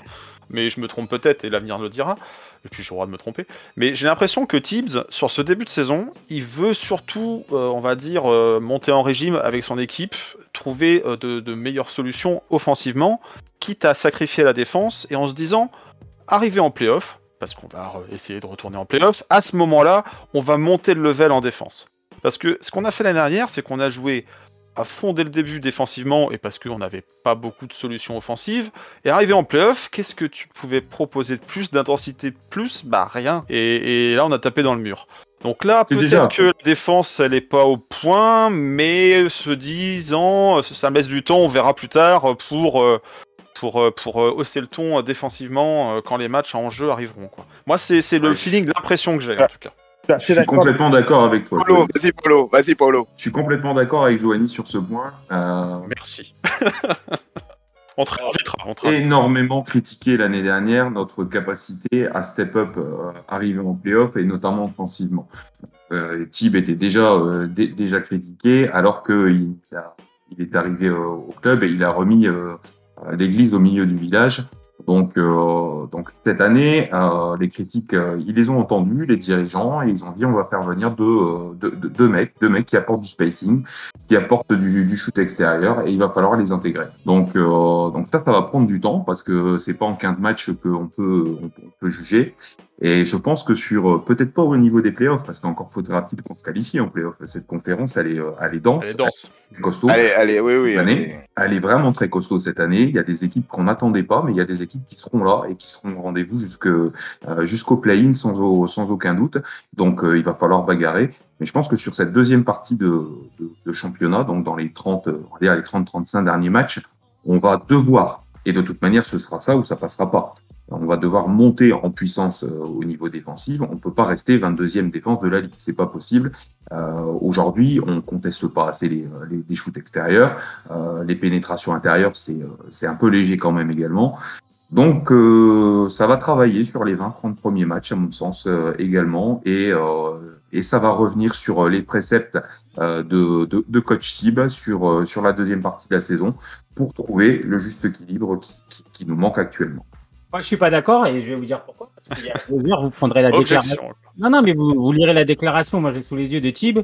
mais je me trompe peut-être et l'avenir le dira. et puis j'ai le droit de me tromper. Mais j'ai l'impression que Tibbs, sur ce début de saison, il veut surtout, euh, on va dire, euh, monter en régime avec son équipe, trouver euh, de, de meilleures solutions offensivement, quitte à sacrifier la défense, et en se disant, arriver en playoff, parce qu'on va essayer de retourner en playoff, à ce moment-là, on va monter le level en défense. Parce que ce qu'on a fait l'année dernière, c'est qu'on a joué à fond dès le début défensivement, et parce qu'on n'avait pas beaucoup de solutions offensives, et arrivé en playoff, qu'est-ce que tu pouvais proposer de plus, d'intensité de plus? Bah rien. Et, et là, on a tapé dans le mur. Donc là, peut-être que la défense, elle est pas au point, mais se disant, ça me laisse du temps, on verra plus tard pour euh, pour euh, pour euh, hausser le ton défensivement quand les matchs en jeu arriveront. Quoi. Moi, c'est c'est le feeling, l'impression que j'ai en tout cas. Je suis complètement d'accord avec toi. Polo, vas-y Polo, vas-y Polo. Je suis complètement d'accord avec Joanie sur ce point. Euh, Merci. on te. On énormément critiqué l'année dernière notre capacité à step up, euh, arriver en playoff et notamment offensivement. Euh, Tib était déjà euh, dé- déjà critiqué alors que il, a- il est arrivé euh, au club et il a remis euh, l'église au milieu du village. Donc, euh, donc cette année, euh, les critiques, euh, ils les ont entendus, les dirigeants, et ils ont dit on va faire venir deux, euh, deux, deux- mecs, deux mecs qui apportent du spacing, qui apportent du, du shoot extérieur, et il va falloir les intégrer. Donc, euh, donc ça, ça va prendre du temps parce que c'est pas en 15 matchs qu'on peut, on peut juger. Et je pense que sur, euh, peut-être pas au niveau des playoffs, parce qu'encore faudra-t-il qu'on se qualifie en playoffs. Cette conférence, elle est, euh, elle est dense, Allez, danse. elle est costaud. Allez, allez, oui, oui. Allez. année, elle est vraiment très costaud cette année. Il y a des équipes qu'on n'attendait pas, mais il y a des équipes qui seront là et qui seront au rendez-vous jusque, euh, jusqu'au play-in sans, au- sans aucun doute. Donc, euh, il va falloir bagarrer. Mais je pense que sur cette deuxième partie de, de, de championnat, donc dans les 30, euh, on va dire les 30-35 derniers matchs, on va devoir, et de toute manière, ce sera ça ou ça passera pas. On va devoir monter en puissance euh, au niveau défensif. On ne peut pas rester 22e défense de la ligue. C'est pas possible. Euh, Aujourd'hui, on conteste pas assez les, euh, les, les shoots extérieurs. Les pénétrations intérieures, c'est un peu léger quand même également. Donc, ça va travailler sur les 20-30 premiers matchs, à mon sens, également. Et, et ça va revenir sur les préceptes de, de, coach Tib sur, sur la deuxième partie de la saison pour trouver le juste équilibre qui, qui, qui nous manque actuellement. Moi, je suis pas d'accord et je vais vous dire pourquoi. Parce qu'il y a deux heures, vous prendrez la déclaration. Non, non, mais vous, vous lirez la déclaration. Moi, j'ai sous les yeux de Tib.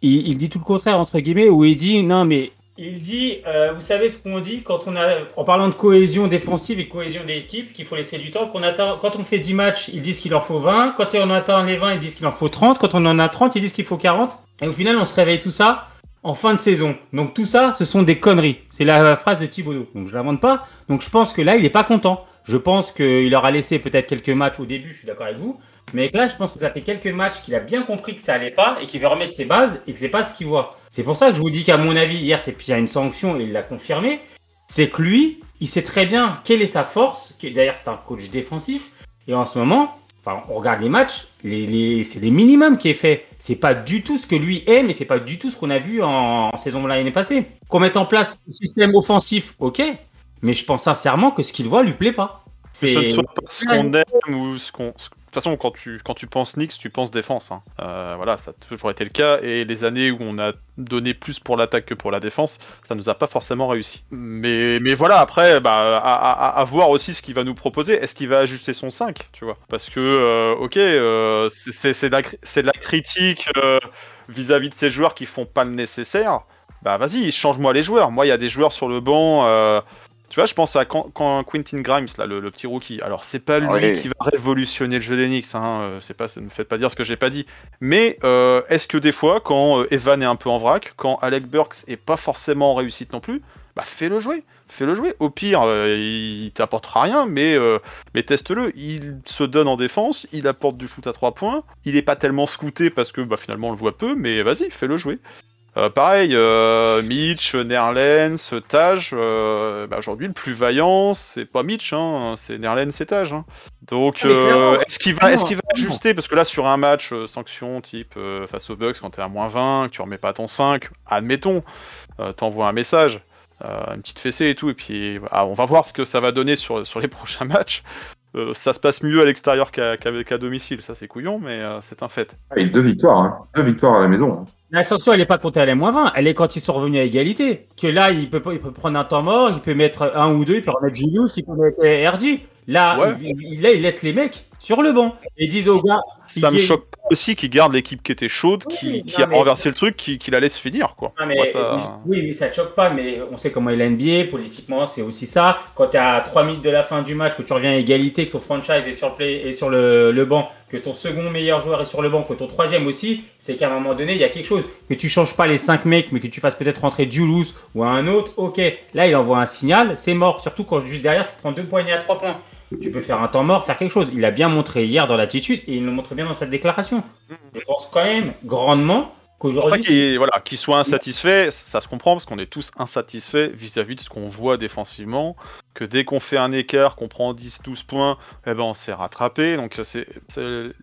Il, il dit tout le contraire, entre guillemets, où il dit non, mais. Il dit, euh, vous savez ce qu'on dit quand on a, en parlant de cohésion défensive et cohésion d'équipe, qu'il faut laisser du temps. Qu'on attend, quand on fait 10 matchs, ils disent qu'il en faut 20. Quand on atteint les 20, ils disent qu'il en faut 30. Quand on en a 30, ils disent qu'il faut 40. Et au final, on se réveille tout ça en fin de saison. Donc tout ça, ce sont des conneries. C'est la phrase de Thibodeau. Donc je l'invente pas. Donc je pense que là, il n'est pas content. Je pense qu'il aura laissé peut-être quelques matchs au début, je suis d'accord avec vous. Mais là, je pense que ça fait quelques matchs qu'il a bien compris que ça allait pas et qu'il veut remettre ses bases et que c'est pas ce qu'il voit. C'est pour ça que je vous dis qu'à mon avis, hier, c'est y a une sanction et il l'a confirmé. C'est que lui, il sait très bien quelle est sa force. D'ailleurs, c'est un coach défensif. Et en ce moment, enfin, on regarde les matchs, c'est les minimums qui est fait. C'est pas du tout ce que lui aime et c'est pas du tout ce qu'on a vu en, en saison l'année passée. Qu'on mette en place un système offensif, ok. Mais je pense sincèrement que ce qu'il voit lui plaît pas. Que ce ne soit pas ce qu'on aime ou ce qu'on. De toute façon, quand tu, quand tu penses Knicks, tu penses défense. hein. Euh, voilà, ça a toujours été le cas. Et les années où on a donné plus pour l'attaque que pour la défense, ça nous a pas forcément réussi. Mais, mais voilà, après, bah, à, à- à voir aussi ce qu'il va nous proposer. Est-ce qu'il va ajuster son 5, tu vois? Parce que, euh, ok, euh, c'est- de, la cri- c'est de la critique euh, vis-à-vis de ces joueurs qui font pas le nécessaire. Bah vas-y, change-moi les joueurs. Moi, il y a des joueurs sur le banc. Tu vois, je pense à quand, quand Quentin Grimes, là, le, le petit rookie. Alors, c'est pas lui Oui. qui va révolutionner le jeu d'Enix. Hein, euh, c'est pas, ne me faites pas dire ce que j'ai pas dit. Mais euh, est-ce que des fois, quand euh, Evan est un peu en vrac, quand Alec Burks est pas forcément en réussite non plus, bah fais-le jouer, fais-le jouer. Au pire, euh, il t'apportera rien, mais euh, mais teste-le. Il se donne en défense, il apporte du shoot à 3 points. Il est pas tellement scouté parce que bah finalement on le voit peu, mais vas-y, fais-le jouer. Euh, pareil, euh, Mitch, Nerlens, Taj, euh, bah, aujourd'hui le plus vaillant, c'est pas Mitch, hein, c'est Nerlens et Taj. hein. Donc, Ah, euh, est-ce qu'il va, clairement, est-ce qu'il va clairement. ajuster? Parce que là, sur un match, euh, sanction type euh, face aux Bucks, quand t'es à moins 20, que tu remets pas ton 5, admettons, euh, t'envoies un message, euh, une petite fessée et tout, et puis ah, on va voir ce que ça va donner sur, sur les prochains matchs. Euh, ça se passe mieux à l'extérieur qu'à qu'à- qu'à domicile, ça c'est couillon, mais euh, c'est un fait. Et deux victoires, hein. deux victoires à la maison. La sanction, elle n'est pas comptée à la moins 20, elle est quand ils sont revenus à égalité. Que là, il peut, il peut prendre un temps mort, il peut mettre un ou deux, il peut remettre Julius, il peut mettre RG. Là, Ouais. il, il- là, il laisse les mecs sur le banc. Et disent aux gars. Ça me choque pas aussi qu'il garde l'équipe qui était chaude, Oui, qui, non, qui a mais- renversé le truc, qui, qui la laisse finir, quoi. Ah, mais, Moi, ça- Oui, mais ça te choque pas, mais on sait comment est la NBA, politiquement, c'est aussi ça. Quand tu à 3 minutes de la fin du match, que tu reviens à égalité, que ton franchise est sur le, play, est sur le, le banc, que ton second meilleur joueur est sur le banc, que ton troisième aussi, c'est qu'à un moment donné, il y a quelque chose. Que tu changes pas les 5 mecs, mais que tu fasses peut-être rentrer Julius ou un autre, ok. Là, il envoie un signal, c'est mort. Surtout quand juste derrière, tu prends deux poignées à 3 points. Tu peux faire un temps mort, faire quelque chose. Il a bien montré hier dans l'attitude et il le montre bien dans cette déclaration. Je pense quand même grandement qu'aujourd'hui, qu'il voilà, qu'il soit insatisfait, ça se comprend parce qu'on est tous insatisfaits vis-à-vis de ce qu'on voit défensivement. Que dès qu'on fait un écart, qu'on prend 10-12 points, eh ben on se fait rattraper. Donc c'est,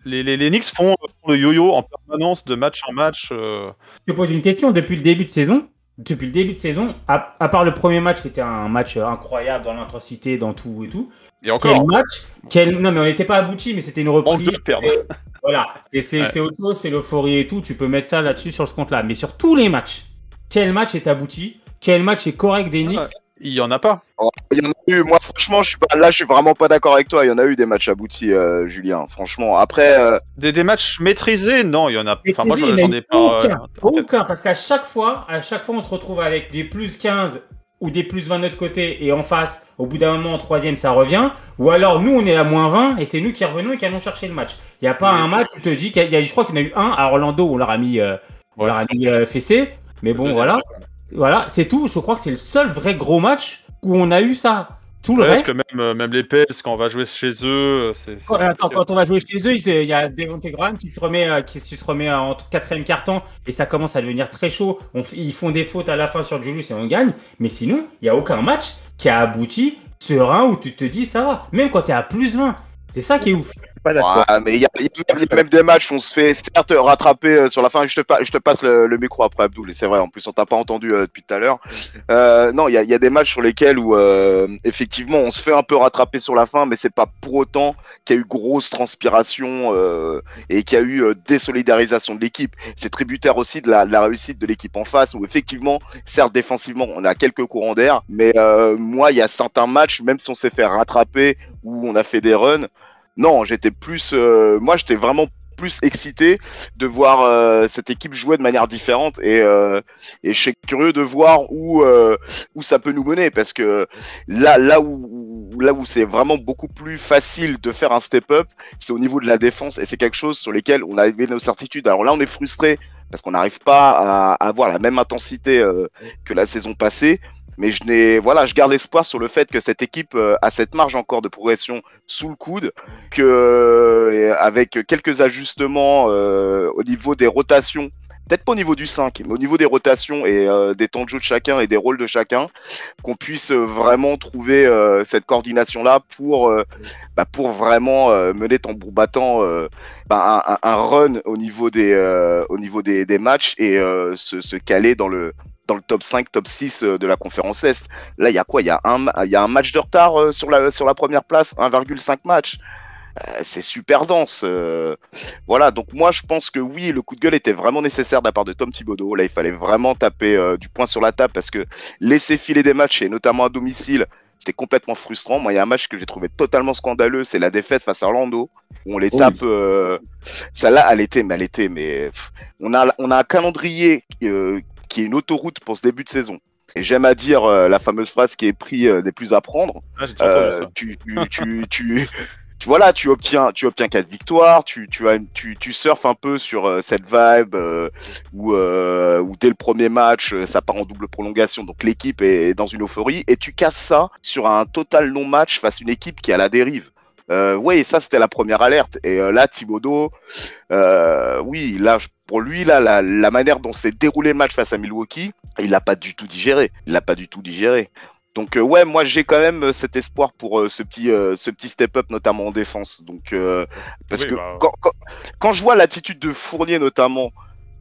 les, les, les Knicks font, font le yo-yo en permanence de match en match. euh, Je te pose une question depuis le début de saison. Depuis le début de saison, à, à part le premier match qui était un match incroyable dans l'intensité, dans tout et tout. Et encore, Quel match quel... Non, mais on n'était pas abouti, mais c'était une reprise. de perdre. Et Voilà, Et c'est Ouais. autre chose, c'est l'euphorie et tout. Tu peux mettre ça là-dessus sur ce compte-là. Mais sur tous les matchs, quel match est abouti? Quel match est correct des Knicks? Il y en a pas. Oh, Il y en a eu, moi franchement, je suis pas, là je suis vraiment pas d'accord avec toi. Il y en a eu des matchs aboutis, euh, Julien. Franchement, après, euh, Des, des matchs maîtrisés, non, il y en a. Enfin, moi, j'en Maîtrisé, ai pas. aucun, euh, aucun, parce qu'à chaque fois, à chaque fois, on se retrouve avec des plus 15 ou des plus 20 de notre côté et en face, au bout d'un moment, en troisième, ça revient. Ou alors, nous, on est à moins 20 et c'est nous qui revenons et qui allons chercher le match. Il n'y a pas Oui. un match où te dis qu'il y a, il y a- je crois qu'il y en a eu un à Orlando, on leur a mis, euh, on leur a mis euh, fessé. Mais bon, Deuxième voilà. match. Voilà, c'est tout. Je crois que c'est le seul vrai gros match où on a eu ça. Tout le Ouais, parce reste. que même, euh, même les Pels, quand on va jouer chez eux, c'est. Quand, quand on va jouer chez eux, il y a Devontae Graham qui se remet, euh, qui se remet en quatrième carton et ça commence à devenir très chaud. On ils font des fautes à la fin sur Julius et on gagne. Mais sinon, il n'y a aucun match qui a abouti serein où tu te dis ça va. Même quand tu es à plus 20. C'est ça qui est ouf. Je suis pas d'accord. ouais, mais il y a, il y a même- il y a même des matchs où on se fait certes rattraper euh, sur la fin. Je te, pa- je te passe le, le micro après Abdoul. Et c'est vrai, en plus on t'a pas entendu euh, depuis tout à l'heure. Euh, non, il y a, il y a des matchs sur lesquels où euh, effectivement on se fait un peu rattraper sur la fin, mais c'est pas pour autant qu'il y a eu grosse transpiration euh, et qu'il y a eu euh, désolidarisation de l'équipe. C'est tributaire aussi de la, de la réussite de l'équipe en face, où effectivement, certes défensivement, on a quelques courants d'air, mais euh, moi, il y a certains matchs, même si on s'est fait rattraper où on a fait des runs, non, j'étais plus, euh, moi, j'étais vraiment plus excité de voir euh, cette équipe jouer de manière différente et, euh, et je suis curieux de voir où où ça peut nous mener parce que là là où là où c'est vraiment beaucoup plus facile de faire un step up c'est au niveau de la défense et c'est quelque chose sur lesquels on avait nos certitudes alors là on est frustré parce qu'on n'arrive pas à, avoir la même intensité que la saison passée mais je n'ai voilà je garde l'espoir sur le fait que cette équipe a cette marge encore de progression sous le coude que euh, avec quelques ajustements euh, au niveau des rotations, peut-être pas au niveau du 5, mais au niveau des rotations et euh, des temps de jeu de chacun et des rôles de chacun, qu'on puisse vraiment trouver cette coordination-là pour, bah, pour vraiment mener tambour battant bah, un, un- un run au niveau des, au niveau des, des matchs et se caler dans le, dans le top 5, top 6 euh, de la conférence Est. Là, il y a quoi? Il y, a un y a un match de retard euh, sur, la, sur la première place, 1,5 match. Euh, c'est super dense. voilà, donc moi je pense que oui, le coup de gueule était vraiment nécessaire de la part de Tom Thibodeau. Là, il fallait vraiment taper du poing sur la table parce que laisser filer des matchs, et notamment à domicile, c'était complètement frustrant. Moi, il y a un match que j'ai trouvé totalement scandaleux, c'est la défaite face à Orlando, où on les Oh tape. euh, Celle-là, elle était, mais elle était, mais on a, on a un calendrier euh, qui est une autoroute pour ce début de saison. Et j'aime à dire euh, la fameuse phrase qui est pris euh, des plus à prendre. Ah, Euh, tu, tu, tu, tu, tu- voilà, tu obtiens, tu obtiens quatre victoires, tu, tu, as, tu, tu surfes un peu sur euh, cette vibe euh, où, euh, où dès le premier match, euh, ça part en double prolongation, donc l'équipe est dans une euphorie, et tu casses ça sur un total non-match face à une équipe qui est à la dérive. Euh, et ça c'était la première alerte. Et euh, là, Thibodeau, euh, oui, là, pour lui, là, la, la manière dont s'est déroulé le match face à Milwaukee, il l'a pas du tout digéré. Il l'a pas du tout digéré. Donc euh, ouais, moi j'ai quand même cet espoir pour ce petit ce petit step up notamment en défense. Donc parce Oui, que bah, quand, quand, quand je vois l'attitude de Fournier notamment,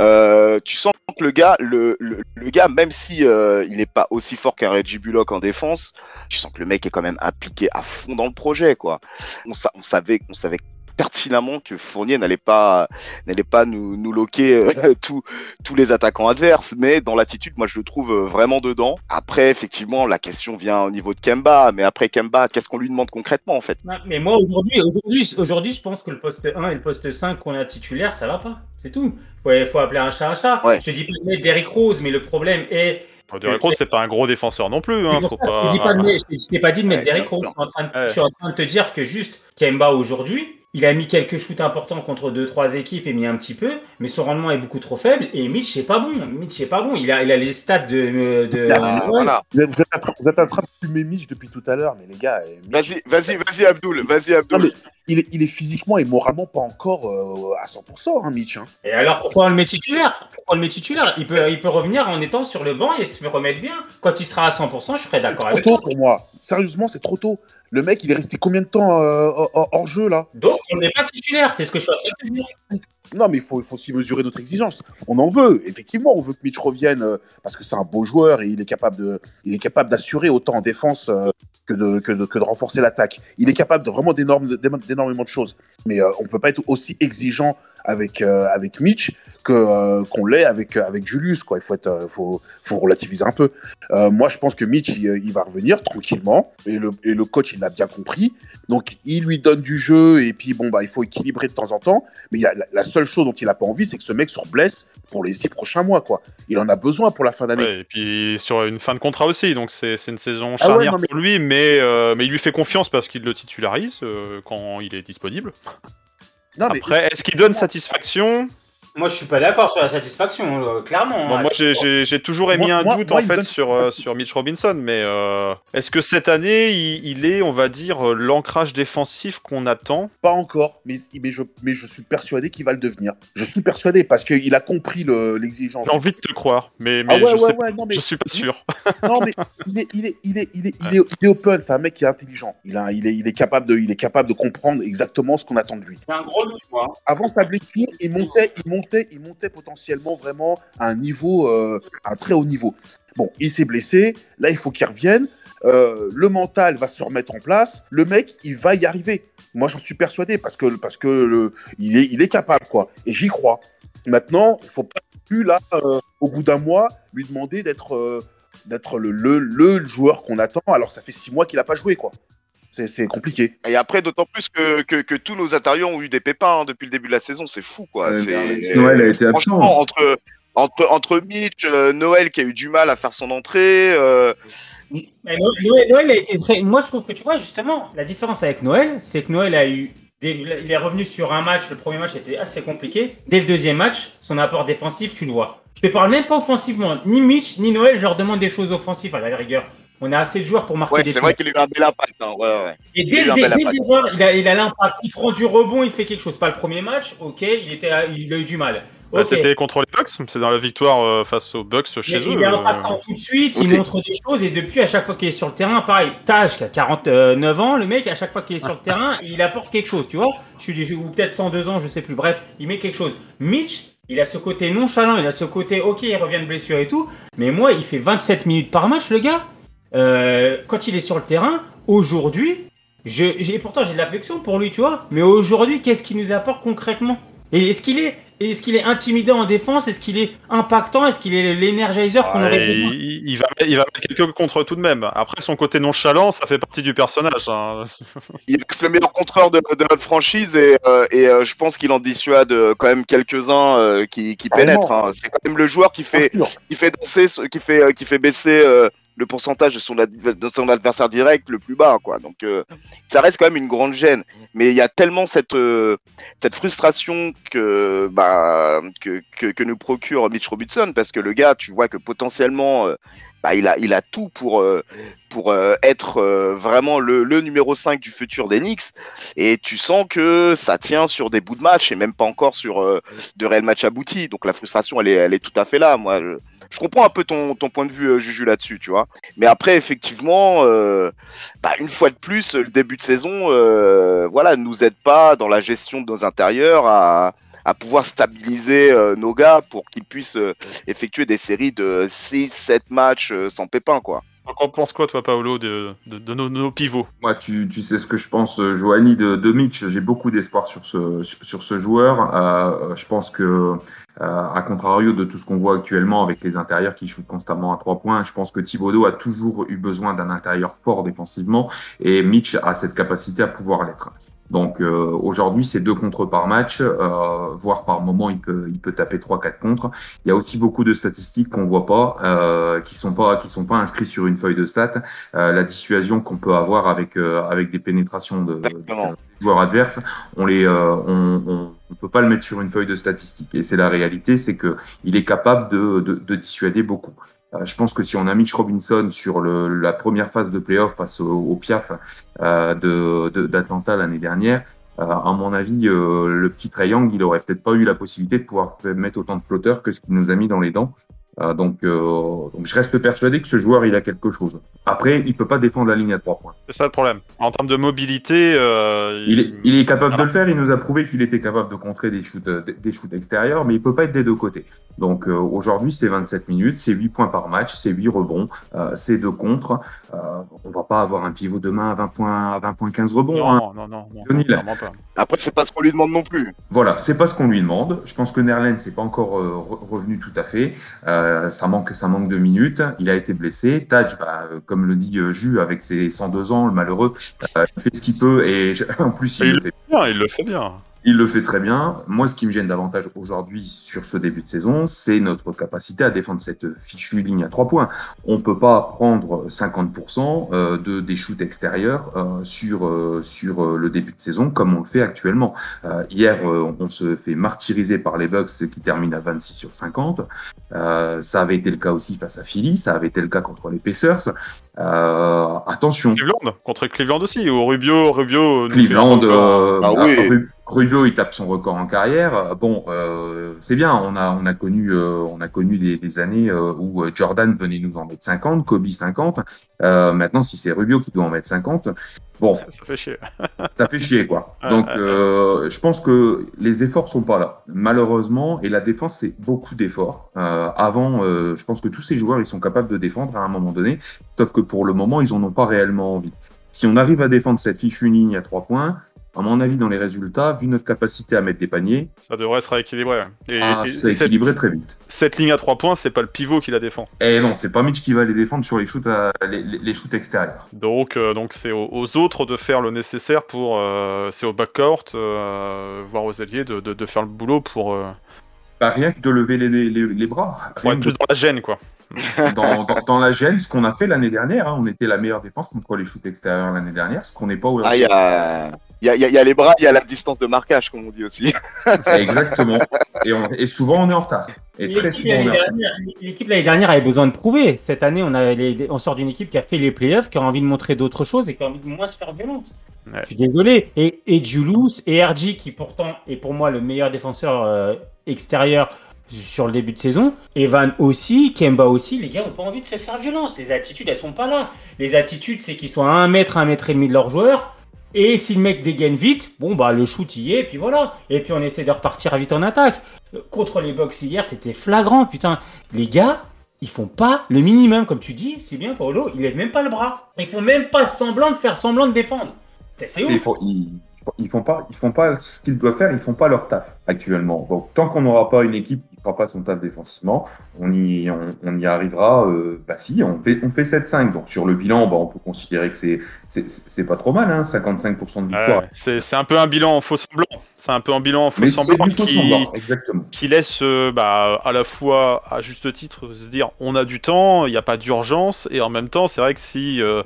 euh, tu sens que le gars le, gars même si euh, il n'est pas aussi fort qu'un Reggie Bullock en défense, tu sens que le mec est quand même impliqué à fond dans le projet quoi. On, on savait on savait pertinemment que Fournier n'allait pas, n'allait pas nous, nous loquer euh, tous, tous les attaquants adverses, mais dans l'attitude, moi je le trouve euh, vraiment dedans. Après, effectivement, la question vient au niveau de Kemba, mais après Kemba, qu'est-ce qu'on lui demande concrètement en fait? Non, Mais moi, aujourd'hui, aujourd'hui, aujourd'hui, je pense que le poste 1 et le poste 5 qu'on a titulaire, ça va pas. C'est tout. Il faut, appeler un chat un chat. Ouais. Je te dis pas de mettre Derrick Rose, mais le problème est. Dirait Rose, c'est pas un gros défenseur non plus. Hein, faut ça, pas... Je dis pas de mettre- je t'ai pas dit de mettre Ouais, Derrick Rose. sûr. Je suis, en train de, Ouais. je suis en train de te dire que juste Kemba aujourd'hui, il a mis quelques shoots importants contre deux trois équipes et mis un petit peu, mais son rendement est beaucoup trop faible. Et Mitch, c'est pas bon. Mitch, c'est pas bon. Il a, il a les stats de. de Ah. Voilà. Vous êtes, en train- vous êtes en train de fumer Mitch depuis tout à l'heure, mais les gars, Mitch, Vas-y, vas-y, vas-y, Abdul, vas-y, Non, Abdul. mais il, est, il est physiquement et moralement pas encore euh, à 100%, hein, Mitch. hein. Et alors pourquoi on le met titulaire? Pourquoi on le met titulaire? Il peut, il peut revenir en étant sur le banc et se remettre bien. Quand il sera à 100%, je serai d'accord Trop avec tôt toi. pour moi. Sérieusement, c'est trop tôt. Le mec, il est resté combien de temps euh, hors- jeu là? Donc on n'est pas titulaire, c'est ce que je suis en train de te dire. Non, mais il faut, aussi mesurer notre exigence. On en veut, effectivement, on veut que Mitch revienne euh, parce que c'est un beau joueur et il est capable de, il est capable d'assurer autant en défense euh, que, de, que, de, que de renforcer l'attaque. Il est capable de vraiment d'énormément de choses. Mais on peut pas être aussi exigeant avec, avec Mitch que, euh, qu'on l'est avec, avec Julius. Quoi. Il faut, être, euh, faut, faut relativiser un peu. Euh, moi, je pense que Mitch, il, il va revenir tranquillement et le, et le coach, il l'a bien compris. Donc, il lui donne du jeu et puis, bon, bah, il faut équilibrer de temps en temps. Mais il a, la, la seule chose dont il n'a pas envie, c'est que ce mec se blesse pour les six prochains mois. Quoi. Il en a besoin pour la fin d'année. Ouais, et puis sur une fin de contrat aussi, donc c'est c'est une saison Ah ouais, charnière non, mais- pour lui, mais, euh, mais il lui fait confiance parce qu'il le titularise euh, quand il est disponible. Non, mais Après, est-ce qu'il donne satisfaction? Moi, je suis pas d'accord sur la satisfaction, euh, clairement. Bon, Ah, Moi, j'ai- toujours émis Moi- un moi- doute moi, en fait sur, euh, sur Mitch Robinson, mais euh, est-ce que cette année, il, il est, on va dire, l'ancrage défensif qu'on attend? Pas encore. Mais, mais, je, mais je suis persuadé qu'il va le devenir. Je suis persuadé parce qu'il a compris le- l'exigence. J'ai envie de te croire, mais, mais Ah ouais, je, ouais, sais, ouais, non, mais, je suis pas sûr. non, mais il est, il est, il est, il est, il est, il est open. C'est un mec qui est intelligent. Il, a, il, est, il, est capable de, il est capable de comprendre exactement ce qu'on attend de lui. C'est un gros doute, moi. Avant sa blessure, il montait, il montait, il montait potentiellement vraiment à un niveau, euh, à un très haut niveau. Bon, il s'est blessé. Là, il faut qu'il revienne. Euh, le mental va se remettre en place. Le mec, il va y arriver. Moi, j'en suis persuadé parce que, parce que il, est, capable, quoi. Et j'y crois. Maintenant, il faut pas plus, là, euh, au bout d'un mois, lui demander d'être euh, d'être le, le, le joueur qu'on attend. Alors, ça fait six mois qu'il n'a pas joué, quoi. C'est compliqué. Et après, d'autant plus que, que, que tous nos intérieurs ont eu des pépins hein, depuis le début de la saison, c'est fou quoi. Noël a été absent. Franchement, entre, entre, entre Mitch, euh, Noël qui a eu du mal à faire son entrée, euh, Mais Noël, Noël a été très. Moi, je trouve que tu vois, justement, la différence avec Noël, c'est que Noël a eu. des- Il est revenu sur un match, le premier match était assez compliqué. Dès le deuxième match, son apport défensif, tu le vois. Je te parle même pas offensivement. Ni Mitch, ni Noël, je leur demande des choses offensives à la rigueur. On a assez de joueurs pour marquer ouais, des c'est vrai qu'il a eu un bel impact. hein, ouais, ouais. Et Il dès, a eu un dès, il a, il a l'impact. Il prend du rebond, il fait quelque chose. Pas le premier match, ok, il, était, il a eu du mal. Bah. C'était contre les Bucks, c'est dans la victoire euh, face aux Bucks chez eux. il est euh, impactant tout de suite, il montre des choses et depuis, à chaque fois qu'il est sur le terrain, pareil, Taj qui a 49 ans, le mec, à chaque fois qu'il est sur le terrain, il apporte quelque chose, tu vois. Je suis ou peut-être 102 ans, je sais plus. Bref, il met quelque chose. Mitch, il a ce côté nonchalant, il a ce côté, ok, il revient de blessure et tout, mais moi, il fait 27 minutes par match, le gars. Euh, quand il est sur le terrain, aujourd'hui, j'ai, pourtant j'ai de l'affection pour lui, tu vois. Mais aujourd'hui, qu'est-ce qu'il nous apporte concrètement? Et est-ce qu'il est, est-ce qu'il est intimidant en défense? Est-ce qu'il est impactant? Est-ce qu'il est l'énergiseur qu'on ouais, aurait besoin? il, il va, il va mettre quelques contre tout de même. Après, son côté nonchalant, ça fait partie du personnage. hein. Il reste le meilleur contreur de, de notre franchise et, euh, et euh, je pense qu'il en dissuade euh, quand même quelques-uns euh, qui, pénètrent. hein. C'est quand même le joueur qui fait, qui fait danser, qui fait, euh, qui fait baisser euh, le pourcentage de son, ad- de son adversaire direct le plus bas, quoi. Donc, euh, ça reste quand même une grande gêne. Mais il y a tellement cette, euh, cette frustration que, bah, que, que, nous procure Mitch Robinson, parce que le gars, tu vois que potentiellement, euh, bah, il, a, il a tout pour, euh, pour euh, être euh, vraiment le, numéro 5 du futur des Knicks. Et tu sens que ça tient sur des bouts de match et même pas encore sur euh, de réels matchs aboutis. Donc la frustration, elle est, elle est tout à fait là. Moi, je, comprends un peu ton, ton point de vue, euh, Juju, là-dessus, tu vois. Mais après, effectivement, euh, bah, une fois de plus, le début de saison, euh, voilà, nous aide pas dans la gestion de nos intérieurs à, à pouvoir stabiliser euh, nos gars pour qu'ils puissent euh, effectuer des séries de 6-7 matchs euh, sans pépin, quoi. Donc on pense quoi, toi, Paolo, de, de, de nos, nos pivots? Moi, tu, tu sais ce que je pense, Joanie, de, de Mitch. J'ai beaucoup d'espoir sur ce, sur, sur ce joueur. Euh, je pense que, euh, à contrario de tout ce qu'on voit actuellement avec les intérieurs qui shootent constamment à trois points, je pense que Thibodeau a toujours eu besoin d'un intérieur fort défensivement et Mitch a cette capacité à pouvoir l'être. Donc euh, aujourd'hui, c'est deux contre par match, euh, voire par moment, il peut, il peut taper trois, quatre contre. Il y a aussi beaucoup de statistiques qu'on voit pas, euh, qui sont pas, qui sont pas inscrits sur une feuille de stats. Euh, la dissuasion qu'on peut avoir avec euh, avec des pénétrations de, de joueurs adverses, on les, on, on, on peut pas le mettre sur une feuille de statistiques. Et c'est la réalité, c'est que il est capable de, de, de dissuader beaucoup. Euh, Je pense que si on a Mitch Robinson sur la première phase de playoff face au, au Piaf euh, d'Atlanta l'année dernière, euh, à mon avis, le petit triangle, il aurait peut-être pas eu la possibilité de pouvoir mettre autant de flotteurs que ce qu'il nous a mis dans les dents. Euh, donc, euh, donc, je reste persuadé que ce joueur, il a quelque chose. Après, il peut pas défendre la ligne à trois points. C'est ça le problème. En termes de mobilité, euh, Il est, il est capable de le faire. Il nous a prouvé qu'il était capable de contrer des shoots, euh, des shoots extérieurs, mais il peut pas être des deux côtés. Donc euh, aujourd'hui, c'est 27 minutes, c'est 8 points par match, c'est 8 rebonds, euh, c'est deux contre. Euh, on va pas avoir un pivot demain à 20 points, à 20 points 15 rebonds. hein. Non, non, non, non, là. clairement pas. Après, c'est pas ce qu'on lui demande non plus. Voilà, c'est pas ce qu'on lui demande. Je pense que Nerlen c'est pas encore euh, re- revenu tout à fait. Euh, ça manque, ça manque de minutes. Il a été blessé. Taj, bah, euh, comme le dit euh, Jus, avec ses 102 ans, le malheureux, euh, il fait ce qu'il peut et en plus il le fait Bien, il le fait bien. Il le fait très bien. Moi, ce qui me gêne davantage aujourd'hui sur ce début de saison, c'est notre capacité à défendre cette fichue ligne à trois points. On peut pas prendre 50% euh, de des shoots extérieurs euh, sur euh, le début de saison comme on le fait actuellement. Hier, on se fait martyriser par les Bucks qui terminent à 26 sur 50. Euh, ça avait été le cas aussi face à Philly. Ça avait été le cas contre les Pacers. Euh, attention. Cleveland, contre Cleveland aussi. Au Rubio, Rubio. Cleveland, euh, Ah bah, oui. Rubio, il tape son record en carrière. Bon, euh, c'est bien. On a, on a connu, euh, on a connu des, des années où Jordan venait nous en mettre 50, Kobe 50. Euh, maintenant, si c'est Rubio qui doit en mettre 50, bon, Ça fait chier. ça fait chier, quoi. Ouais, Donc, euh, je pense que les efforts sont pas là, malheureusement. Et la défense, c'est beaucoup d'efforts. Euh, avant, euh, je pense que tous ces joueurs, ils sont capables de défendre à un moment donné. Sauf que pour le moment, ils en ont pas réellement envie. Si on arrive à défendre cette fichue ligne à trois points, à mon avis, dans les résultats, vu notre capacité à mettre des paniers, Ça devrait se rééquilibrer. ouais. Et, ah, et- c'est et cette, équilibré très vite. cette ligne à 3 points, c'est pas le pivot qui la défend. Et non, c'est pas Mitch qui va les défendre sur les shoots, à- les, shoots extérieurs. Donc, euh, donc c'est aux, aux autres de faire le nécessaire pour. euh, c'est au backcourt, euh, voire aux alliés, de, de, de faire le boulot pour, euh, Bah, rien que de lever les, les, les bras. pour être plus dans la gêne, quoi. dans, dans, dans la gêne, ce qu'on a fait l'année dernière, hein, on était la meilleure défense contre les shoots extérieurs l'année dernière, ce qu'on n'est pas au Ah, il y a, il y, a, y y les bras, il y a la distance de marquage, comme on dit aussi. Exactement. Et, on- et souvent, on est en retard. Et très L'équipe souvent, on est l'année en retard. dernière, l'équipe l'année dernière avait besoin de prouver. Cette année, on, a les- on sort d'une équipe qui a fait les playoffs, qui a envie de montrer d'autres choses et qui a envie de moins se faire violence. Ouais. Je suis désolé. Et, et Julius et RG, qui pourtant est pour moi le meilleur défenseur euh, extérieur sur le début de saison. Evan aussi, Kemba aussi. Les gars ont pas envie de se faire violence. Les attitudes, elles sont pas là. Les attitudes, c'est qu'ils soient à 1 mètre, 1 mètre et demi de leurs joueurs. Et si le mec dégaine vite, bon bah le shoot y est, et puis voilà. Et puis on essaie de repartir vite en attaque. Contre les Bucks hier, c'était flagrant, putain. Les gars, ils font pas le minimum, comme tu dis, c'est bien Paolo, ils lèvent même pas le bras. Ils font même pas semblant de faire semblant de défendre. C'est ouf. Ils font pas, ils font pas ce qu'ils doivent faire, ils font pas leur taf actuellement. Donc, tant qu'on n'aura pas une équipe qui fera pas son taf défensivement, on y, on, on y arrivera. Euh, bah si, on fait, on fait 7-5. Donc sur le bilan, bah, on peut considérer que c'est, c'est, pas trop mal, hein, 55% de victoire. C'est c'est un peu un bilan en faux semblant. C'est un peu un bilan en faux semblant du faux qui, semblant, exactement. qui laisse euh, bah, à la fois, à juste titre, se dire on a du temps, il n'y a pas d'urgence, et en même temps, c'est vrai que si, euh,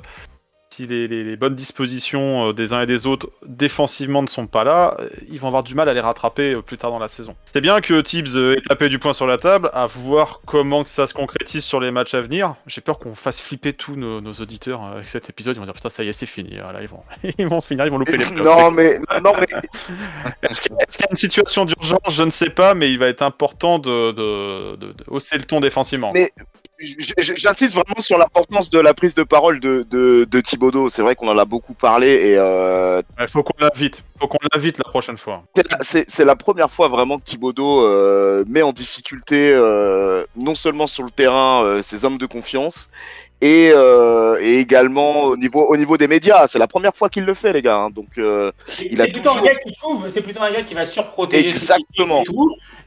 si les, les- les bonnes dispositions euh, des uns et des autres défensivement ne sont pas là, euh, ils vont avoir du mal à les rattraper euh, plus tard dans la saison. C'est bien que Tibbs ait tapé du poing sur la table, à voir comment ça se concrétise sur les matchs à venir. J'ai peur qu'on fasse flipper tous nos, nos auditeurs avec cet épisode. Ils vont dire putain, ça y est, c'est fini. Là, ils vont, ils vont finir, ils vont louper les playoffs. non, mais, non, mais Est-ce qu'il y a une situation d'urgence? Je ne sais pas, mais il va être important de, de- de- de hausser le ton défensivement. Mais- j'insiste vraiment sur l'importance de la prise de parole de, de, de Thibodeau. C'est vrai qu'on en a beaucoup parlé et euh, Il faut qu'on l'invite. faut qu'on l'invite la prochaine fois. c'est la- première fois vraiment que Thibodeau euh, met en difficulté euh, non seulement sur le terrain ses hommes de confiance et, euh, et également au niveau, au niveau des médias. C'est la première fois qu'il le fait, les gars. hein. Donc, euh, C'est Il a plutôt un gars qui couvre, c'est plutôt un gars qui va surprotéger. Exactement.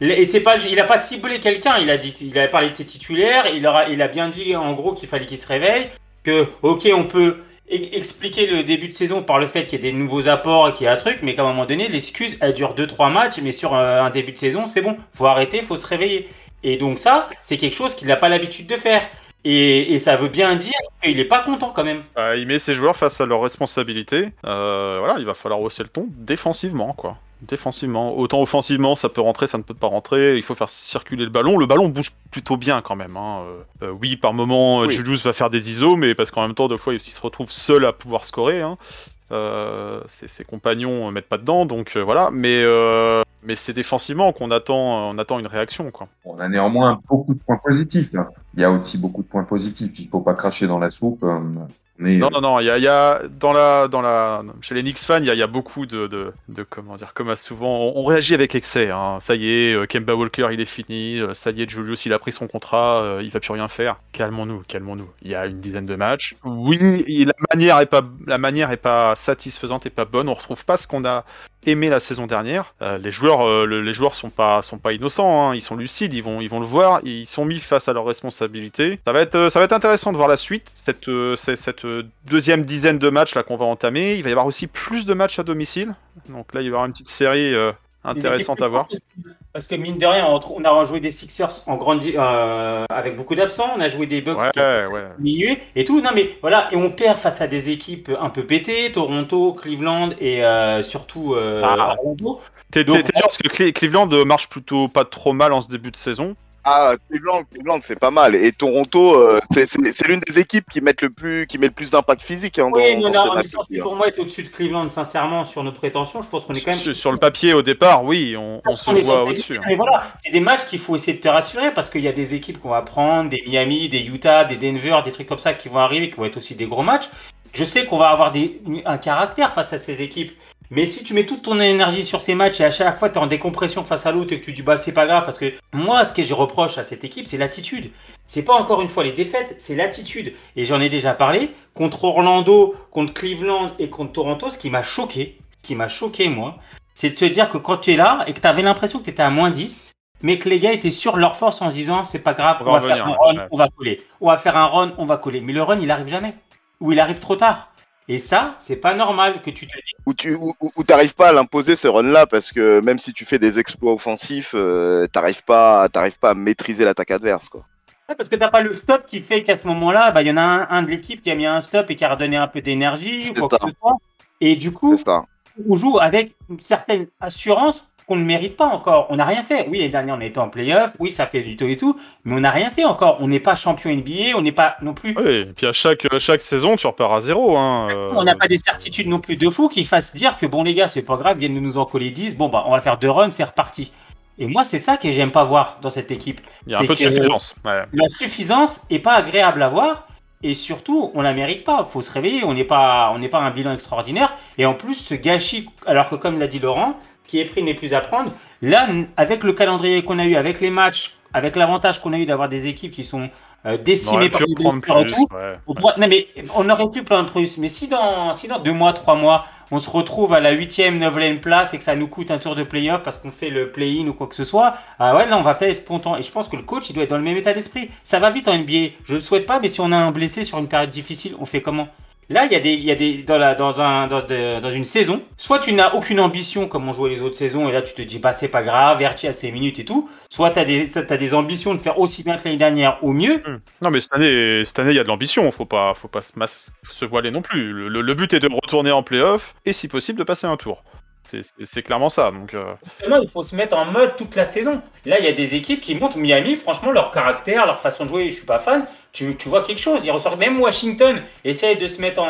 Et, c'est pas, il a pas ciblé quelqu'un. Il a dit, il a parlé de ses titulaires. Il aura, il a bien dit en gros qu'il fallait qu'il se réveille. Que ok, on peut e- expliquer le début de saison par le fait qu'il y ait des nouveaux apports et qu'il y a un truc, mais qu'à un moment donné, l'excuse elle dure 2-3 matchs, mais sur euh, un début de saison, c'est bon. Faut arrêter, faut se réveiller. Et donc ça, c'est quelque chose qu'il n'a pas l'habitude de faire. Et, et ça veut bien dire qu'il est pas content quand même. Euh, il met ses joueurs face à leurs responsabilités. Euh, voilà, il va falloir hausser le ton défensivement, quoi. Défensivement. Autant offensivement, ça peut rentrer, ça ne peut pas rentrer. Il faut faire circuler le ballon. Le ballon bouge plutôt bien quand même. hein. Euh, euh, oui, par moment, Oui. Julius va faire des ISO, mais parce qu'en même temps, deux fois, il se retrouve seul à pouvoir scorer. hein. Euh, ses, ses compagnons euh, mettent pas dedans, donc euh, voilà. Mais, euh, mais c'est défensivement qu'on attend, on attend une réaction, quoi. On a néanmoins beaucoup de points positifs. Là. Il y a aussi beaucoup de points positifs. Il faut pas cracher dans la soupe. euh, Mais Non, non, non, il y a, il y a- dans la, dans la, chez les Knicks fans, il y a, il y a beaucoup de, de, de- comment dire, comme souvent, on, on réagit avec excès. hein. Ça y est, euh, Kemba Walker, il est fini. euh, Ça y est, Julius, il a pris son contrat. il va plus rien faire. Calmons-nous, calmons-nous. Il y a une dizaine de matchs. Oui, la manière est pas, la manière est pas satisfaisante et pas bonne. On retrouve pas ce qu'on a aimé la saison dernière. Euh, les joueurs, euh, le- les joueurs sont pas, sont pas innocents. hein. Ils sont lucides. Ils vont, ils vont le voir. Ils sont mis face à leurs responsabilités. Ça va être, euh, ça va être intéressant de voir la suite. Cette, euh, cette deuxième dizaine de matchs là qu'on va entamer. Il va y avoir aussi plus de matchs à domicile. Donc là, il va y avoir une petite série intéressante à voir. Parce que mine de rien, on, a joué des Sixers en grande, euh, avec beaucoup d'absents, on a joué des Bucks qui Ouais, et tout. Non mais voilà, et on perd face à des équipes un peu pétées, Toronto, Cleveland et euh, surtout euh, Ah. Orlando. T'es sûr parce que Cle- Cleveland euh, marche plutôt pas trop mal en ce début de saison. Ah, Cleveland, Cleveland, c'est pas mal. Et Toronto, euh, c'est- l'une des équipes qui, mettent le plus, qui met le plus d'impact physique. Hein, Oui, dans, mais dans non, hein. pour moi être au-dessus de Cleveland, sincèrement, sur nos prétentions. Je pense qu'on est quand même. Sur, sur le papier, au départ, oui, on, se est voit au-dessus. hein. Mais voilà, c'est des matchs qu'il faut essayer de te rassurer parce qu'il y a des équipes qu'on va prendre, des Miami, des Utah, des Denver, des trucs comme ça qui vont arriver, qui vont être aussi des gros matchs. Je sais qu'on va avoir des, un caractère face à ces équipes. Mais si tu mets toute ton énergie sur ces matchs et à chaque fois tu es en décompression face à l'autre et que tu dis bah c'est pas grave parce que moi ce que je reproche à cette équipe c'est l'attitude. C'est pas encore une fois les défaites, c'est l'attitude. Et j'en ai déjà parlé contre Orlando, contre Cleveland et contre Toronto, ce qui m'a choqué, ce qui m'a choqué moi, c'est de se dire que quand tu es là et que tu avais l'impression que tu étais à moins 10, mais que les gars étaient sûrs de leur force en se disant c'est pas grave, On on va va, faire un run, ouais. on va coller. On va faire un run, on va coller. Mais le run, il arrive jamais. Ou il arrive trop tard. Et ça, c'est pas normal que tu te dis. Où tu où, où- où t'arrives pas à l'imposer ce run-là parce que même si tu fais des exploits offensifs, euh, t'arrives pas, t'arrives pas à maîtriser l'attaque adverse. Quoi. Ouais, Parce que t'as pas le stop qui fait qu'à ce moment-là, bah, il y en a un, un de l'équipe qui a mis un stop et qui a redonné un peu d'énergie ou C'est quoi ça. que ce soit. Et du coup, on joue avec une certaine assurance qu'on ne mérite pas encore. On n'a rien fait. Oui, l'année dernière, on était en playoff. Oui, ça fait du tout et tout. Mais on n'a rien fait encore. On n'est pas champion NBA. On n'est pas non plus. Oui, et puis à chaque, à chaque saison, tu repars à zéro. Hein, euh, On n'a pas des certitudes non plus de fou qui fassent dire que bon, les gars, c'est pas grave, viennent de nous en coller 10. Bon, bah, on va faire deux runs, c'est reparti. Et moi, c'est ça que j'aime pas voir dans cette équipe. Il y a un peu de suffisance. ouais. La suffisance est pas agréable à voir. Et surtout, on la mérite pas. faut se réveiller. On n'est pas, on n'est pas un bilan extraordinaire. Et en plus, ce gâchis, alors que comme l'a dit Laurent, ce qui est pris n'est plus à prendre. Là, avec le calendrier qu'on a eu, avec les matchs, avec l'avantage qu'on a eu d'avoir des équipes qui sont euh, décimées par les blessures et plus. tout, ouais, on ouais. Non mais on aurait pu prendre plus, mais si dans, si dans deux mois, trois mois, on se retrouve à la huitième, neuvième place et que ça nous coûte un tour de playoff parce qu'on fait le play-in ou quoi que ce soit, ah ouais, là on va peut-être être content. Et je pense que le coach, il doit être dans le même état d'esprit. Ça va vite en NBA. Je le souhaite pas, mais si on a un blessé sur une période difficile, on fait comment? Là, il y a des, y a des dans, la, dans, un, dans, une saison, soit tu n'as aucune ambition comme on jouait les autres saisons, et là tu te dis, bah c'est pas grave, Verti a ses minutes et tout, soit tu as, des ambitions de faire aussi bien que l'année dernière ou mieux, Hmm. Non, mais cette année, cette année, il y a de l'ambition. Faut pas, faut pas se, se voiler non plus. Le but est de retourner en playoff et, si possible, de passer un tour. C'est- clairement ça. Donc, euh, Justement, il faut se mettre en mode toute la saison. Là, il y a des équipes qui montrent Miami, franchement, leur caractère, leur façon de jouer, je suis pas fan. Tu, tu vois quelque chose. Ils ressortent. Même Washington essaye de se mettre en,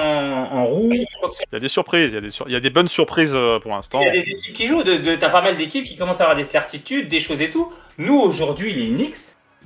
en roue. il y a des surprises. Il y a des, sur- il y a des bonnes surprises euh, pour l'instant. Il y a des équipes qui jouent. De, de- T'as pas mal d'équipes qui commencent à avoir des certitudes, des choses et tout. Nous, aujourd'hui, les Knicks,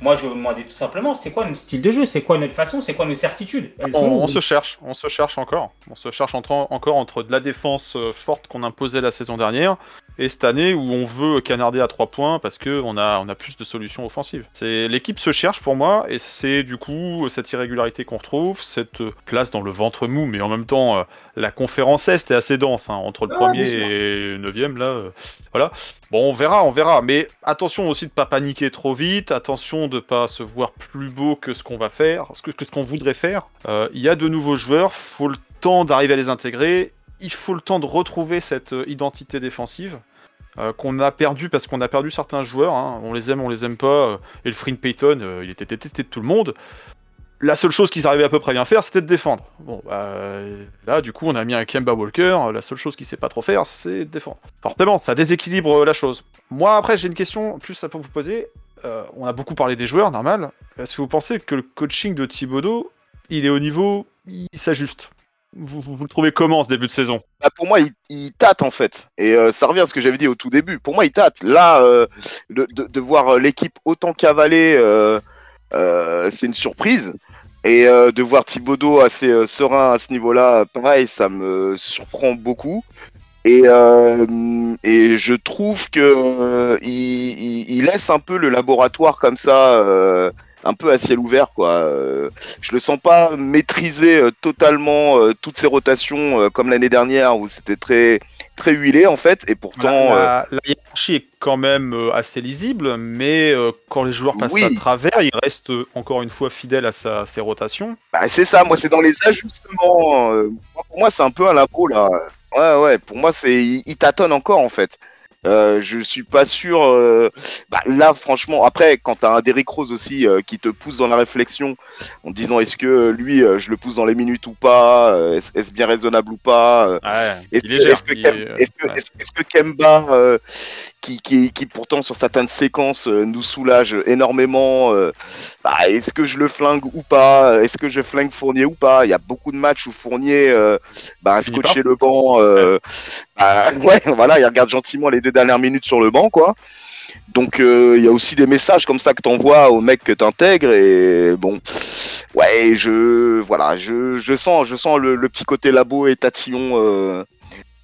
moi, je vais vous demander tout simplement, c'est quoi notre style de jeu? C'est quoi notre façon? C'est quoi nos certitudes? Elles On, se cherche, on se cherche encore. On se cherche entre- encore entre de la défense euh, forte qu'on imposait la saison dernière et cette année où on veut canarder à 3 points parce qu'on a, on a plus de solutions offensives. C'est L'équipe se cherche pour moi, et c'est du coup cette irrégularité qu'on retrouve, cette place dans le ventre mou, mais en même temps, euh, la conférence Est est assez dense, hein, entre le Ah, premier et le neuvième, là. euh, voilà. Bon, on verra, on verra, mais attention aussi de pas paniquer trop vite, attention de pas se voir plus beau que ce qu'on va faire, que ce qu'on voudrait faire. Euh, Il y a de nouveaux joueurs, faut le temps d'arriver à les intégrer, il faut le temps de retrouver cette euh, identité défensive euh, qu'on a perdu parce qu'on a perdu certains joueurs. hein. On les aime, on les aime pas. euh, et le Fring Payton, il était détesté de tout le monde. La seule chose qu'ils arrivaient à peu près bien faire, c'était de défendre. Bon, bah, là, du coup, on a mis un Kemba Walker. La seule chose qu'il sait pas trop faire, c'est défendre. Forcément, ça déséquilibre la chose. Moi, après, j'ai une question plus à vous poser. On a beaucoup parlé des joueurs, normal. Est-ce que vous pensez que le coaching de Thibodeau, il est au niveau, il s'ajuste? Vous, vous, vous le trouvez comment ce début de saison? Bah, pour moi, il, il tâte en fait. Et euh, ça revient à ce que j'avais dit au tout début. Pour moi, il tâte. Là, euh, de, voir euh, l'équipe autant cavaler, c'est une surprise. Et de voir Thibodeau assez serein à ce niveau-là, pareil, ça me surprend beaucoup. Et, je trouve que il, il- il laisse un peu le laboratoire comme ça, un peu à ciel ouvert, quoi. Euh, je le sens pas maîtriser euh, totalement euh, toutes ces rotations comme l'année dernière où c'était très très huilé en fait. Et pourtant, euh, la, hiérarchie est quand même assez lisible, mais euh, quand les joueurs passent Oui. à travers, il reste encore une fois fidèle à sa, ses rotations. bah, c'est ça. Moi, c'est dans les ajustements. euh, pour moi, c'est un peu un labo là. Ouais, ouais. Pour moi, c'est il, il tâtonne encore en fait. Euh, je suis pas sûr. euh, Bah, là, franchement, après, quand t'as un Derrick Rose aussi euh, qui te pousse dans la réflexion en disant est-ce que euh, lui, je le pousse dans les minutes ou pas, est-ce bien raisonnable ou pas, Ouais, Est-ce est que, que est, Kemba, qui, qui, qui pourtant sur certaines séquences euh, nous soulage énormément, euh, bah, est-ce que je le flingue ou pas? Est-ce que je flingue Fournier ou pas? Il y a beaucoup de matchs où Fournier euh, bah, Finit scotché le banc. bah, ouais, voilà, il regarde gentiment les deux dernières minutes sur le banc, quoi. Donc euh, il y a aussi des messages comme ça que t'envoies au mec que t'intègres et bon, ouais, je voilà, je, je sens, je sens le, le petit côté labo et tatillon euh,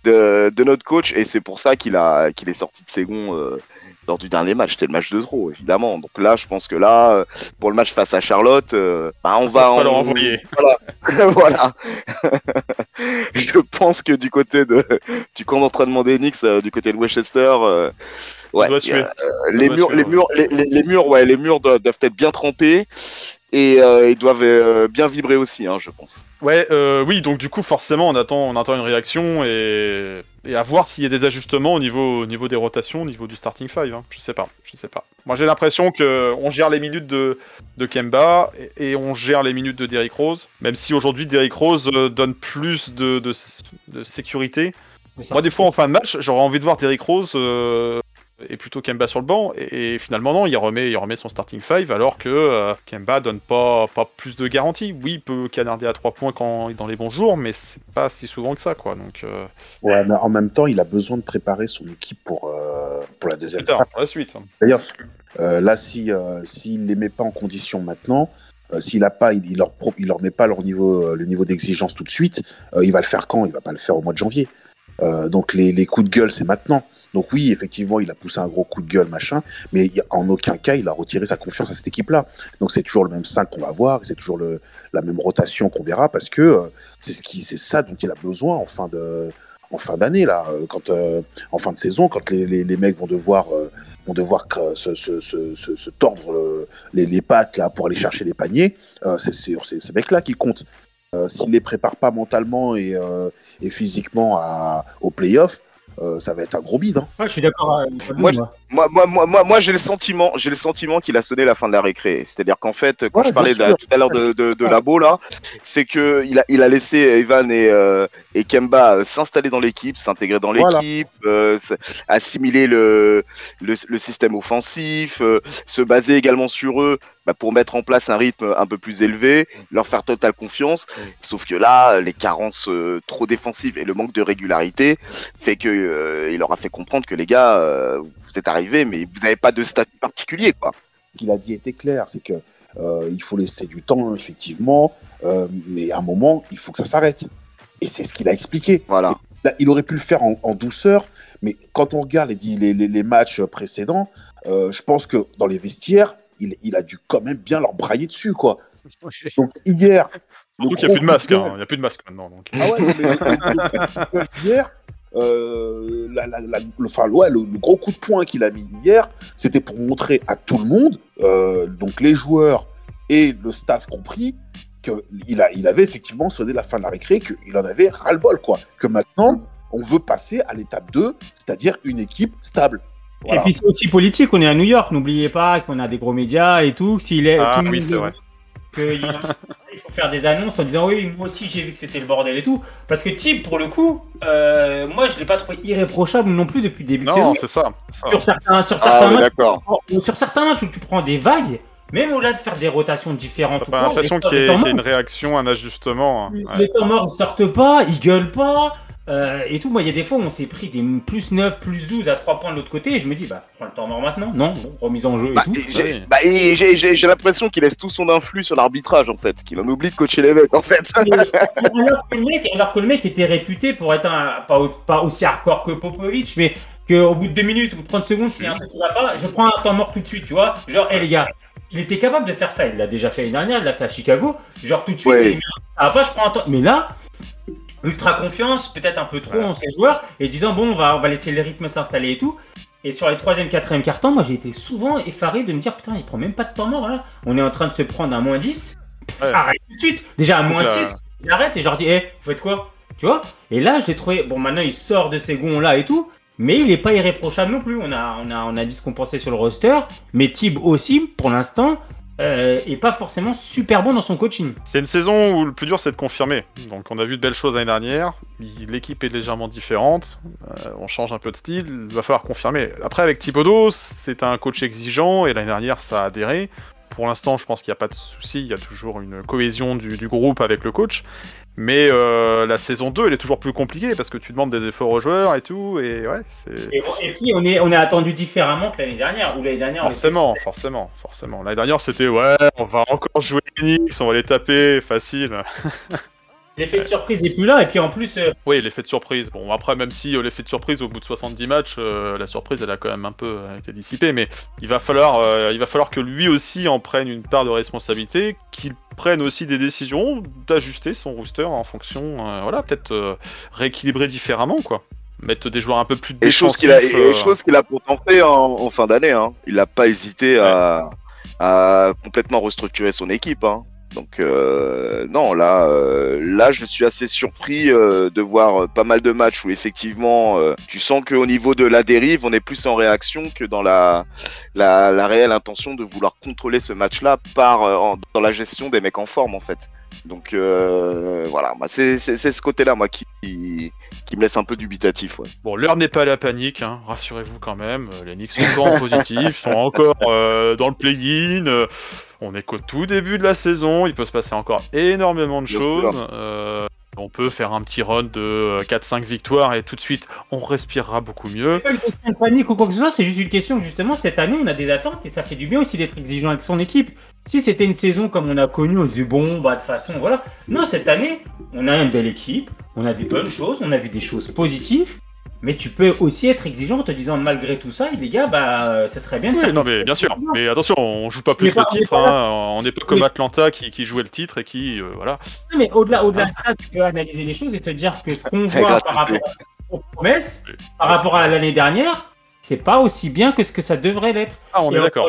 de, de notre coach et c'est pour ça qu'il a qu'il est sorti de ses gonds euh, lors du dernier match. C'était le match de trop évidemment. Donc là, je pense que là, euh, pour le match face à Charlotte, euh, bah, on va en- envoyer. Voilà, voilà. je pense que du côté de du camp d'entraînement d'Enix, euh, du côté de Westchester, euh, ouais, a, euh, les murs, les murs, les, les- les murs, ouais, les murs doivent, doivent être bien trempés et euh, ils doivent euh, bien vibrer aussi, hein, je pense. Ouais, euh, oui, donc du coup, forcément, on attend, on attend une réaction et, et à voir s'il y a des ajustements au niveau, au niveau des rotations, au niveau du starting five. hein. Je sais pas, je sais pas. Moi, j'ai l'impression que on gère les minutes de, de Kemba et, et on gère les minutes de Derrick Rose, même si aujourd'hui Derrick Rose euh, donne plus de, de, de sécurité. Moi, des fois, en fin de match, j'aurais envie de voir Derrick Rose euh, et plutôt Kemba sur le banc. Et, et finalement, non, il remet, il remet son starting five alors que euh, Kemba donne pas, pas plus de garantie. Oui, il peut canarder à 3 points quand dans les bons jours, mais c'est pas si souvent que ça, quoi. Donc, euh, Ouais, mais en même temps, il a besoin de préparer son équipe pour, euh, pour la deuxième plus tard, phase. pour la suite. D'ailleurs, euh, là, si s'il les met pas en condition maintenant, s'il a pas, il, il leur pro- il leur met pas leur niveau, le niveau d'exigence tout de suite, il va le faire quand? Il va pas le faire au mois de janvier. Donc les, les coups de gueule, c'est maintenant. Donc oui, effectivement, il a poussé un gros coup de gueule, machin, mais en aucun cas, il a retiré sa confiance à cette équipe-là. Donc c'est toujours le même 5 qu'on va voir, c'est toujours la même rotation qu'on verra, parce que euh, c'est ce ça dont il a besoin en fin de, en fin d'année là, euh, quand euh, en fin de saison, quand les, les, mecs vont devoir vont devoir se, se, se, tordre le- les, les pattes là pour aller chercher les paniers, c'est ces, mecs-là qui comptent. S'ils les préparent pas mentalement et, et physiquement à, au playoff, euh, ça va être un gros bide. Hein. Ouais, je suis d'accord vous, Moi, moi. Moi, moi, moi, j'ai le sentiment, j'ai le sentiment qu'il a sonné la fin de la récré. C'est-à-dire qu'en fait, quand Ouais, je parlais de- tout à l'heure de, de, de. Labo là, c'est que il a, il a laissé Evan et, euh, et Kemba euh, s'installer dans l'équipe, s'intégrer dans Voilà. l'équipe, euh, assimiler le, le, le système offensif, euh, se baser également sur eux bah, pour mettre en place un rythme un peu plus élevé, leur faire totale confiance. Sauf que là, les carences euh, trop défensives et le manque de régularité fait que euh, il leur a fait comprendre que les gars, euh, vous êtes arrivés, mais vous n'avez pas de statut particulier, quoi. Ce qu'il a dit était clair, c'est que euh, il faut laisser du temps effectivement, euh, mais à un moment, il faut que ça s'arrête. Et c'est ce qu'il a expliqué. Voilà. Là, il aurait pu le faire en, en douceur, mais quand on regarde les, les, les- les matchs précédents, euh, je pense que dans les vestiaires, il, il a dû quand même bien leur brailler dessus, quoi. Donc hier, le Surtout qu'il n'y a plus de masque, hein. il n'y a plus de masque maintenant. Donc. Ah ouais, mais hier, euh, la- la- la- le, enfin, ouais, le, le gros coup de poing qu'il a mis hier, c'était pour montrer à tout le monde, euh, donc les joueurs et le staff compris, qu'il a, il avait effectivement sonné la fin de la récré, qu'il en avait ras-le-bol, quoi. Que maintenant, on veut passer à l'étape 2, c'est-à-dire une équipe stable. Voilà. Et puis c'est aussi politique, on est à New York, n'oubliez pas qu'on a des gros médias et tout. S'il est, Ah tout oui, c'est vrai. que il faut faire des annonces en disant oui, moi aussi j'ai vu que c'était le bordel et tout. Parce que Tib, pour le coup, euh, moi je l'ai pas trouvé irréprochable non plus depuis le début de saison. Non, c'est ça. c'est ça. Sur certains, sur Ah, certains ouais, matchs, d'accord. sur certains matchs où tu prends des vagues, même au-delà de faire des rotations différentes, T'as l'impression qu'il y, ait une réaction, un ajustement. hein. Ouais. les temps morts ils sortent pas, ils gueulent pas. Euh, et tout, moi il y a des fois où on s'est pris des plus 9, plus 12 à 3 points de l'autre côté, et je me dis, bah prends le temps mort maintenant, non, bon, remise en jeu et Bah, tout. j'ai bah, l'impression qu'il laisse tout son influx sur l'arbitrage en fait, qu'il en oublie de coacher les mecs en fait. alors, que le mec, alors que le mec était réputé pour être un, pas, au- pas aussi hardcore que Popovic, mais qu'au bout de 2 minutes ou 30 secondes, s'il y a un truc qui va pas, je prends un temps mort tout de suite, tu vois. Genre, hé les gars, il était capable de faire ça, il l'a déjà fait l'année dernière, il l'a fait à Chicago. Genre, tout de suite, Ouais. il met un- ça va pas, je prends un temps. Mais là, ultra confiance, peut-être un peu trop en ses joueurs, et disant, bon, on va, on va laisser les rythmes s'installer et tout. Et sur les troisième, quatrième cartons, moi j'ai été souvent effaré de me dire putain, il prend même pas de temps mort là. On est en train de se prendre un moins 10. Pff, Ouais. Arrête tout de suite. Déjà à moins là- 6, il arrête et je leur dis, hé, vous faites quoi? Tu vois? Et là, je l'ai trouvé. Bon, maintenant il sort de ces gonds là et tout, mais il est pas irréprochable non plus. On a, on a, on a dit ce qu'on pensait sur le roster, mais Tib aussi, pour l'instant, euh, est pas forcément super bon dans son coaching. C'est une saison où le plus dur c'est de confirmer. Donc on a vu de belles choses l'année dernière. L'équipe est légèrement différente. Euh, on change un peu de style. Il va falloir confirmer. Après avec Thibodeau, c'est un coach exigeant et l'année dernière ça a adhéré. Pour l'instant, je pense qu'il n'y a pas de souci. Il y a toujours une cohésion du groupe avec le coach. Mais euh, la saison 2, elle est toujours plus compliquée parce que tu demandes des efforts aux joueurs et tout. Et ouais, c'est. Et, et puis on est, on est attendu différemment que l'année dernière. Ou l'année dernière, Forcément, forcément, forcément. L'année dernière, c'était ouais, on va encore jouer Enix, on va les taper, facile. L'effet de surprise est plus là. Et puis en plus, euh, Oui, l'effet de surprise. Bon, après, même si euh, l'effet de surprise, au bout de 70 matchs, euh, la surprise, elle a quand même un peu été dissipée. Mais il va falloir, il va falloir que lui aussi en prenne une part de responsabilité, qu'il prenne aussi des décisions d'ajuster son rooster en fonction, euh, voilà, peut-être euh, rééquilibrer différemment, quoi. Mettre des joueurs un peu plus Et chose qu'il a, et euh, chose qu'il a pourtant fait en, en fin d'année. Hein. Il n'a pas hésité à, à complètement restructurer son équipe. Hein. Donc euh, non, là, euh, là, je suis assez surpris euh, de voir pas mal de matchs où effectivement, tu sens qu'au niveau de la dérive, on est plus en réaction que dans la, la, la réelle intention de vouloir contrôler ce match-là par dans la gestion des mecs en forme en fait. Donc euh, voilà, bah, c'est ce côté-là moi qui, qui me laisse un peu dubitatif. Ouais. Bon, l'heure n'est pas à la panique, hein, rassurez-vous quand même. euh, Les Knicks sont encore en positif, sont encore euh, dans le play-in. euh, on est qu'au tout début de la saison, il peut se passer encore énormément de choses. Euh, on peut faire un petit run de euh, 4-5 victoires et tout de suite, on respirera beaucoup mieux. c'est pas une question de panique ou quoi que ce soit, c'est juste une question que justement cette année on a des attentes et ça fait du bien aussi d'être exigeant avec son équipe. Si c'était une saison comme on a connu, on se dit bon, bah de façon, voilà. Non, cette année, on a une belle équipe, on a des bonnes choses, on a vu des choses positives, mais tu peux aussi être exigeant en te disant malgré tout ça, les gars, bah ça serait bien de Oui, faire. non, mais bien sûr. Mais attention, on joue pas plus pas- le titre. hein, On n'est pas comme. Atlanta qui, qui jouait le titre et qui, euh, voilà. Mais au-delà, au-delà de ça, tu peux analyser les choses et te dire que ce qu'on voit par rapport aux promesses, par rapport à l'année dernière, c'est pas aussi bien que ce que ça devrait l'être. Ah, on Et est d'accord.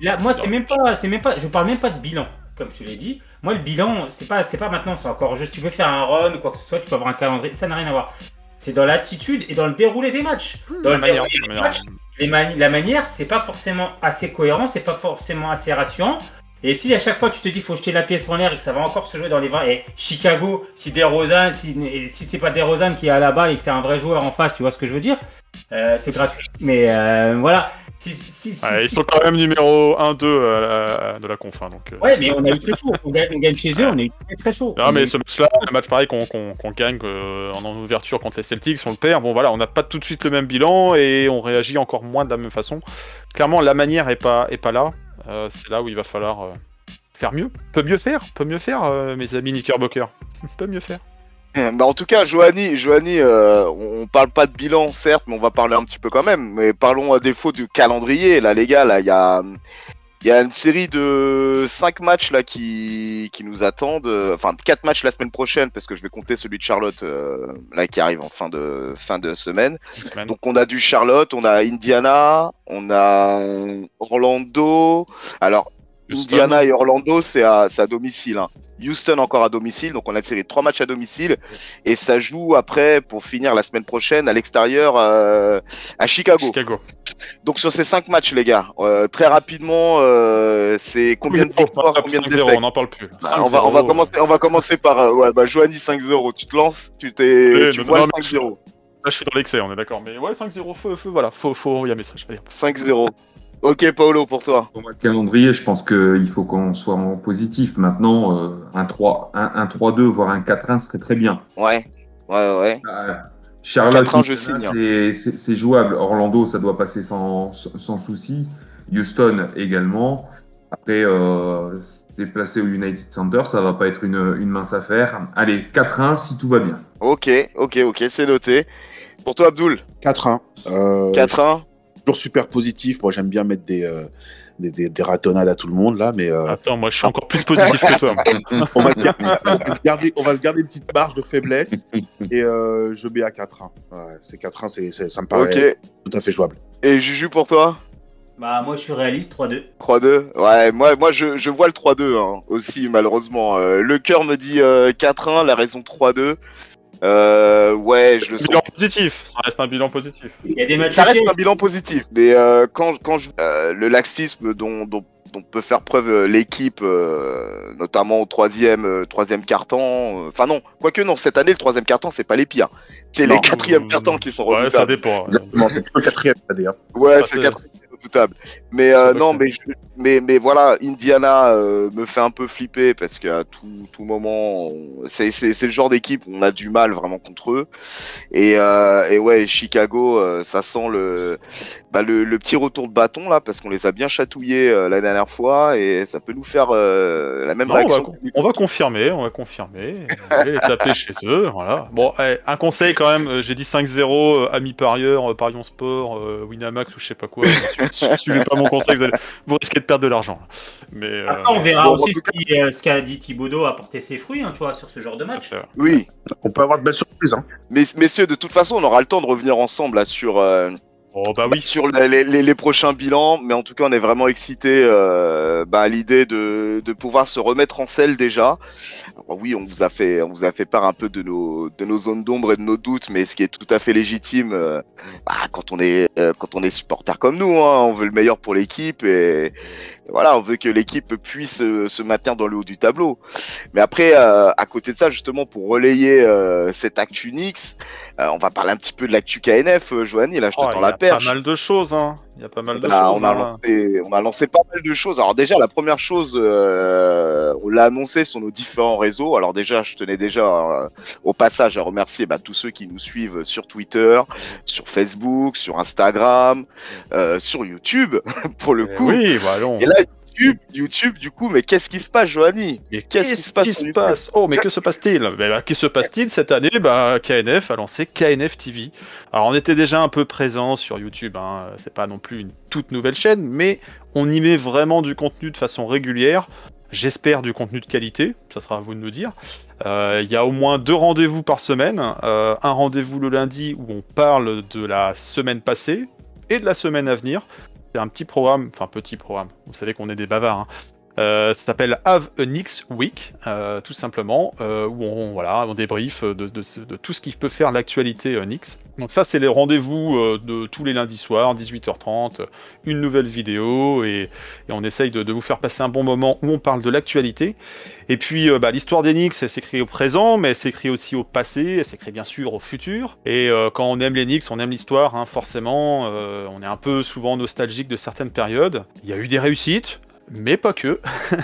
Là, moi, c'est même pas, c'est même pas, je parle même pas de bilan, comme je te l'ai dit. Moi, le bilan, c'est pas, c'est pas maintenant, c'est encore juste, tu peux faire un run ou quoi que ce soit, tu peux avoir un calendrier, ça n'a rien à voir. C'est dans l'attitude et dans le déroulé des matchs. Dans La le manière, déroulé la des manière. matchs, les mani- la manière, c'est pas forcément assez cohérent, c'est pas forcément assez rassurant. Et si à chaque fois tu te dis faut jeter la pièce en l'air et que ça va encore se jouer dans les 20 et Chicago, si DeRozan, si, si c'est pas DeRozan qui est là-bas et que c'est un vrai joueur en face, tu vois ce que je veux dire Euh, C'est gratuit. Mais euh, voilà. Si, si, si- Ouais, ils sont quand même numéro 1-2 euh, de la conf. hein, donc, euh. Ouais, mais on a eu très chaud. On gagne, on gagne chez eux, on a eu très, très chaud. Non, mais ce match-là, un match pareil qu'on gagne euh, en ouverture contre les Celtics, on le perd. Bon, voilà, on n'a pas tout de suite le même bilan et on réagit encore moins de la même façon. Clairement, la manière est pas, est pas là. C'est là où il va falloir faire mieux. Peut mieux faire, peut mieux faire, mes amis Knickerbocker. peut mieux faire. Bah, en tout cas, Johanny, Johanny euh, on parle pas de bilan, certes, mais on va parler un petit peu quand même. Mais parlons à défaut du calendrier. Là, les gars, là, il y a, il y a une série de 5 matchs là qui, qui nous attendent. euh, Enfin, 4 matchs la semaine prochaine, parce que je vais compter celui de Charlotte euh, là qui arrive en fin de, fin de semaine. Donc, on a du Charlotte, on a Indiana, on a Orlando. Alors, Houston. Indiana et Orlando, c'est à, c'est à domicile. hein. Houston encore à domicile, donc on a une série de trois matchs à domicile et ça joue après pour finir la semaine prochaine à l'extérieur euh, à Chicago. Chicago. Donc sur ces cinq matchs, les gars, euh, très rapidement, euh, c'est combien de 5-0, victoires, combien de 5-0, défaites on n'en parle plus. Bah, on, va, on, va 5-0, commencer, on va commencer par euh, ouais, bah, Joanny 5-0. Tu te lances, tu, t'es, tu vois non, le mais 5-0. Là, je suis dans l'excès, on est d'accord. Mais ouais, 5-0, feu, feu, voilà. Faut, faut envoyer un message. Allez. 5-0. Ok, Paolo, pour toi. Pour moi, le calendrier, je pense qu'il faut qu'on soit en positif. Maintenant, euh, un 3, un, un 3-2, voire un 4-1 serait très bien. Ouais, ouais, ouais. Euh, Charlotte, 4-1, je Indiana, signe, hein. c'est- jouable. Orlando, ça doit passer sans, sans souci. Houston également. Après, euh, déplacer au United Center, ça va pas être une, une mince affaire. Allez, 4-1 si tout va bien. Ok, ok, ok, c'est noté. Pour toi, Abdul, 4-1. Euh, 4-1. Toujours super positif. Moi, j'aime bien mettre des, euh, des, des, des ratonnades à tout le monde, là, mais euh, Attends, moi, je suis encore plus positif que toi. on, va se garder, on va se garder- on va se garder une petite marge de faiblesse et euh, je mets à 4-1. Ouais, c'est 4-1, c'est, c'est- ça me paraît Ok. tout à fait jouable. Et Juju pour toi? Bah, moi, je suis réaliste, 3-2. 3-2 Ouais, moi, moi je, je vois le 3-2 hein, aussi, malheureusement. Euh, le cœur me dit euh, 4-1, la raison 3-2. Euh, ouais, je le sens. bilan positif, ça reste un bilan positif. Il y a des matchs Ça reste un bilan positif, mais euh, quand, quand je, euh, le laxisme dont, dont, dont peut faire preuve euh, l'équipe, euh, notamment au troisième, euh, troisième carton, euh, enfin non, quoique non, cette année le troisième carton c'est pas les pires, c'est les Non. quatrièmes cartons qui sont Ouais, ça dépend. Exactement, c'est plutôt le quatrième, d'ailleurs. Ouais, Ah, c'est c'est- le quatrième redoutable. Mais euh, non, mais, je- mais mais voilà, Indiana euh, me fait un peu flipper parce qu'à tout, tout moment, c'est le genre d'équipe où on a du mal vraiment contre eux. Et, euh, et ouais, Chicago, ça sent le, bah, le, le petit retour de bâton là, parce qu'on les a bien chatouillés la dernière fois et ça peut nous faire la même Non, on, va, réaction. on va confirmer, on va confirmer. On va les taper chez eux, voilà. Bon, eh, un conseil quand même, j'ai dit 5-0, euh, amis parieurs, parions sport, Winamax ou je sais pas quoi. Su- su- Suivez pas mon conseil, vous, allez- vous risquez de perdre de l'argent. Mais euh, Après, on verra bon, aussi ce qui, euh, ce qu'a dit Thibaudot a porté ses fruits, hein, tu vois, sur ce genre de match. euh, Oui, On peut avoir de belles surprises. Hein. mais messieurs, de toute façon, on aura le temps de revenir ensemble là sur. Oh bah oui, sur les, les- les prochains bilans, mais en tout cas, on est vraiment excité euh, bah, à l'idée de, de pouvoir se remettre en selle déjà. Oui, on vous a fait, on vous a fait part un peu de nos, de nos zones d'ombre et de nos doutes, mais ce qui est tout à fait légitime euh, bah, quand on est, euh, quand on est supporter comme nous, hein, on veut le meilleur pour l'équipe et voilà, on veut que l'équipe puisse euh, se maintenir dans le haut du tableau. Mais après, euh, à côté de ça, justement, pour relayer cette actu Nix, euh, on va parler un petit peu de l'actu KNF, euh, Joanny, là, je Oh, tends il y la a perche. pas mal de choses, hein. Il y a pas mal de Bah, choses. on, a hein. lancé, on a lancé pas mal de choses. Alors déjà, la première chose, euh, on l'a annoncé sur nos différents réseaux. Alors déjà, je tenais déjà euh, au passage à remercier bah, tous ceux qui nous suivent sur Twitter, sur Facebook, sur Instagram, sur YouTube, pour le Eh coup. Oui, bah non. Et là, YouTube, YouTube, du coup, mais qu'est-ce qui se passe, Joanie Mais qu'est-ce qui se passe Oh, mais que se passe-t-il Ben, bah, Que se passe-t-il cette année bah, KNF a lancé KNF TV. Alors, on était déjà un peu présent sur YouTube, hein. c'est pas non plus une toute nouvelle chaîne, mais on y met vraiment du contenu de façon régulière. J'espère du contenu de qualité, ça sera à vous de nous dire. Euh, Il y a au moins deux rendez-vous par semaine. Euh, un rendez-vous le lundi où on parle de la semaine passée et de la semaine à venir. C'est un petit programme, enfin petit programme, vous savez qu'on est des bavards. hein. Euh, ça s'appelle Have a Nix Week, euh, tout simplement, euh, où on, voilà, on débrief de, tout ce qui peut faire l'actualité Nix. Donc ça, c'est les rendez-vous de tous les lundis soirs, 18h30, une nouvelle vidéo, et, on essaye de, vous faire passer un bon moment où on parle de l'actualité. Et puis, euh, bah, l'histoire des Nix, elle s'écrit au présent, mais elle s'écrit aussi au passé, elle s'écrit bien sûr au futur. Et quand on aime les Nix, on aime l'histoire, hein, forcément. on est un peu souvent nostalgique de certaines périodes. Il y a eu des réussites, mais pas que.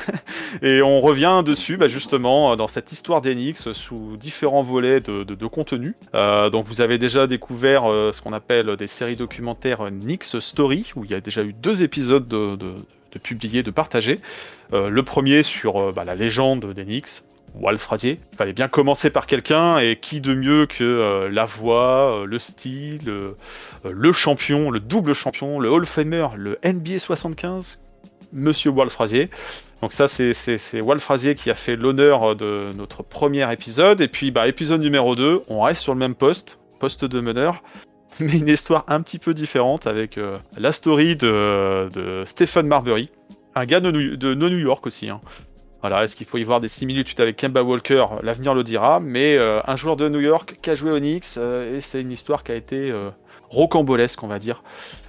et on revient dessus, bah, justement, euh, dans cette histoire d'Enix, sous différents volets de, contenu. Euh, donc vous avez déjà découvert euh, ce qu'on appelle des séries documentaires euh, Nix Story, où il y a déjà eu deux épisodes de, de- de publiés, de partagés. Euh, le premier sur euh, bah, la légende d'Enix. Wal Frazier. Il fallait bien commencer par quelqu'un, et qui de mieux que euh, la voix, euh, le style, euh, le champion, le double champion, le Hall Famer, le NBA 75, Monsieur Wal Frazier. Donc ça, c'est- c'est c'est Wal Frazier qui a fait l'honneur de notre premier épisode. Et puis, bah, épisode numéro 2, on reste sur le même poste, poste de meneur, mais une histoire un petit peu différente avec euh, la story de, Stephen Marbury, un gars de New, York aussi. hein. Voilà, est-ce qu'il faut y voir des similitudes avec Kemba Walker L'avenir le dira, mais euh, un joueur de New York qui a joué au Knicks, euh, et c'est une histoire qui a été rocambolesque, on va dire.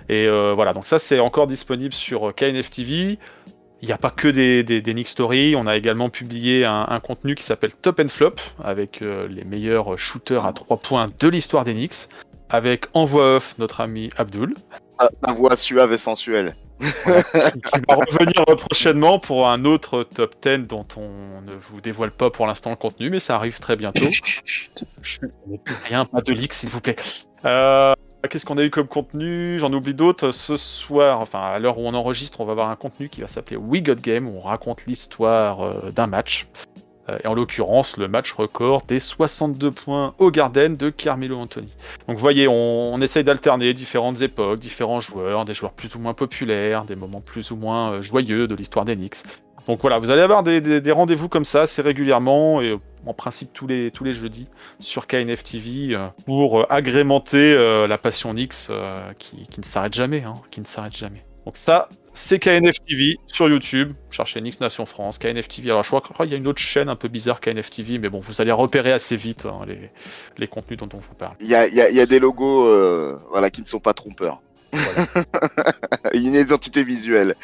Et euh, voilà, donc ça c'est encore disponible sur euh, KNF TV. Il n'y a pas que des, des, des Knicks Story, on a également publié un, un contenu qui s'appelle Top and Flop, avec euh, les meilleurs shooters à 3 points de l'histoire des Knicks, avec en voix off notre ami Abdul, Ah, voix suave et sensuelle. qui va revenir prochainement pour un autre top 10 dont on ne vous dévoile pas pour l'instant le contenu, mais ça arrive très bientôt. Rien, pas de leaks, s'il vous plaît. Euh, Qu'est-ce qu'on a eu comme contenu J'en oublie d'autres. Ce soir, enfin à l'heure où on enregistre, on va avoir un contenu qui va s'appeler We Got Game, où on raconte l'histoire euh, d'un match. Euh, et en l'occurrence, le match record des 62 points au Garden de Carmelo Anthony. Donc vous voyez, on, essaye d'alterner différentes époques, différents joueurs, des joueurs plus ou moins populaires, des moments plus ou moins euh, joyeux de l'histoire des Knicks. Donc voilà, vous allez avoir des, des- des rendez-vous comme ça assez régulièrement et euh, en principe tous les, tous les jeudis sur KNF TV euh, pour euh, agrémenter euh, la passion euh, qui, qui ne s'arrête jamais, hein, qui ne s'arrête jamais. Donc ça, c'est KNF TV sur YouTube. Cherchez Knicks Nation France, KNF TV. Alors je crois qu'il y a une autre chaîne un peu bizarre KNF TV, mais bon, vous allez repérer assez vite hein, les, les contenus dont on vous parle. Il y a, il y a- il y a des logos voilà, qui ne sont pas trompeurs. Une identité visuelle.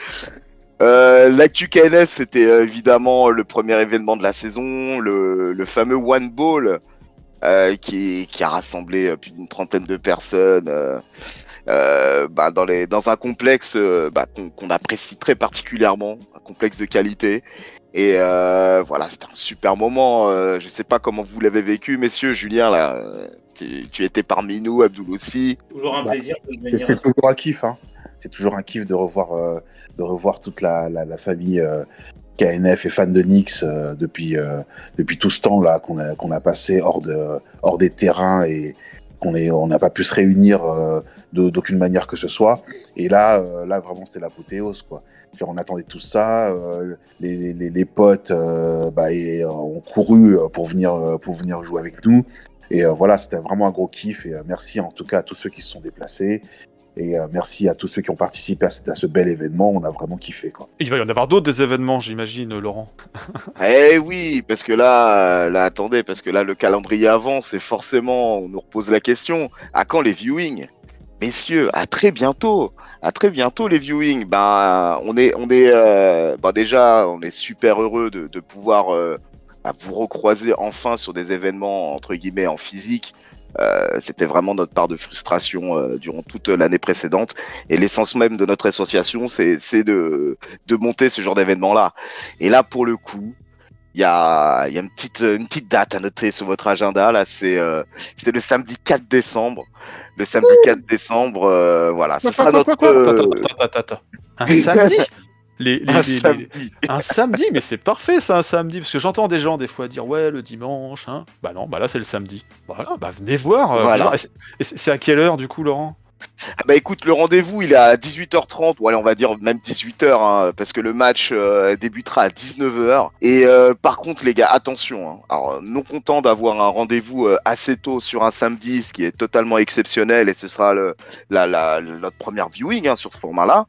Euh, L'actu KNF, c'était euh, évidemment le premier événement de la saison, le, le fameux One Ball euh, qui, qui a rassemblé euh, plus d'une trentaine de personnes euh, euh, bah, dans, les, dans un complexe euh, bah, qu'on apprécie très particulièrement, un complexe de qualité. Et euh, voilà, c'était un super moment. euh, je sais pas comment vous l'avez vécu, messieurs. Julien, là, tu, tu étais parmi nous, Abdoul aussi. Toujours un Bah, plaisir de Et venir. C'est toujours un kiff, hein. C'est toujours un kiff de revoir, euh, de revoir toute la, famille euh, KNF et fans de Knicks euh, depuis, depuis tout ce temps-là qu'on a, qu'on a passé hors, de, hors des terrains et qu'on est, on n'a pas pu se réunir d'aucune manière que ce soit. Et là, là vraiment, c'était l'apothéose, quoi. On attendait tout ça, les, potes bah, ont couru pour venir, pour venir jouer avec nous. Et voilà, c'était vraiment un gros kiff. Et merci en tout cas à tous ceux qui se sont déplacés. Et euh, merci à tous ceux qui ont participé à, ce- à ce bel événement. On a vraiment kiffé. Quoi. Il va y en avoir d'autres des événements, j'imagine, Laurent. Eh oui, parce que là, euh, là, attendez, parce que là, le calendrier avance et forcément, on nous repose la question à quand les viewings? Messieurs, à très bientôt. À très bientôt les viewings. Ben, on est, on est, euh, ben déjà, on est super heureux de, de pouvoir euh, bah, vous recroiser enfin sur des événements entre guillemets en physique. Euh, C'était vraiment notre part de frustration euh, durant toute l'année précédente. Et l'essence même de notre association, c'est c'est de, de monter ce genre d'événement-là. Et là, pour le coup, il y a, il y a une, petite, une petite date à noter sur votre agenda. Là, c'est euh, c'était le samedi 4 décembre. Le samedi 4 décembre, euh, voilà, ce sera notre. Attends, attends, attends, attends. Un samedi les, les- un les- samedi. un samedi, mais c'est parfait ça, un samedi, parce que j'entends des gens des fois dire ouais le dimanche, hein. Bah non, bah là c'est le samedi. Voilà, bah venez voir. euh, Voilà. c'est- à quelle heure du coup, Laurent? Ah bah écoute, le rendez-vous il est à 18h30, ou allez on va dire même 18h, hein, parce que le match euh, débutera à 19h. Et euh, par contre les gars, attention, hein. alors non content d'avoir un rendez-vous euh, assez tôt sur un samedi, ce qui est totalement exceptionnel, et ce sera le, la, la, notre première viewing hein, sur ce format-là,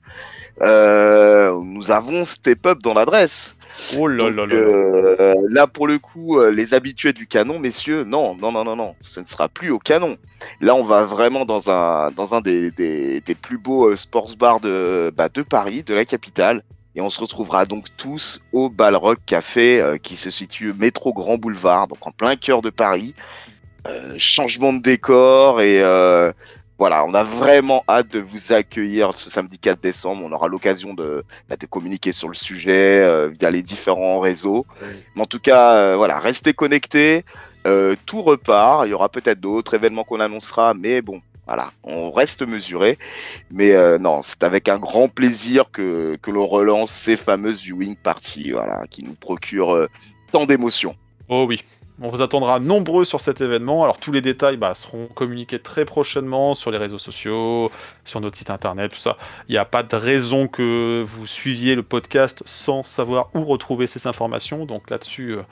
nous avons step up dans l'adresse. Oh là Donc, là là. là. euh, là, pour le coup, euh, les habitués du canon, messieurs, non, non, non, non, non, ce ne sera plus au canon. Là, on va vraiment dans un, dans un des, des, des plus beaux euh, sports bars de, bah, de Paris, de la capitale. Et on se retrouvera donc tous au Balrock Café, euh, qui se situe métro Grand Boulevard, donc en plein cœur de Paris. Euh, changement de décor et euh, voilà, on a vraiment hâte de vous accueillir ce samedi 4 décembre. On aura l'occasion de, bah, de communiquer sur le sujet euh, via les différents réseaux. Mais en tout cas, euh, voilà, restez connectés. Euh, tout repart. Il y aura peut-être d'autres événements qu'on annoncera, mais bon, voilà, on reste mesuré. Mais euh, non, c'est avec un grand plaisir que, que l'on relance ces fameuses viewing parties, voilà, qui nous procurent euh, tant d'émotions. Oh oui. On vous attendra nombreux sur cet événement. Alors tous les détails bah, seront communiqués très prochainement sur les réseaux sociaux, sur notre site internet, tout ça. Il n'y a pas de raison que vous suiviez le podcast sans savoir où retrouver ces informations. Donc là-dessus, euh,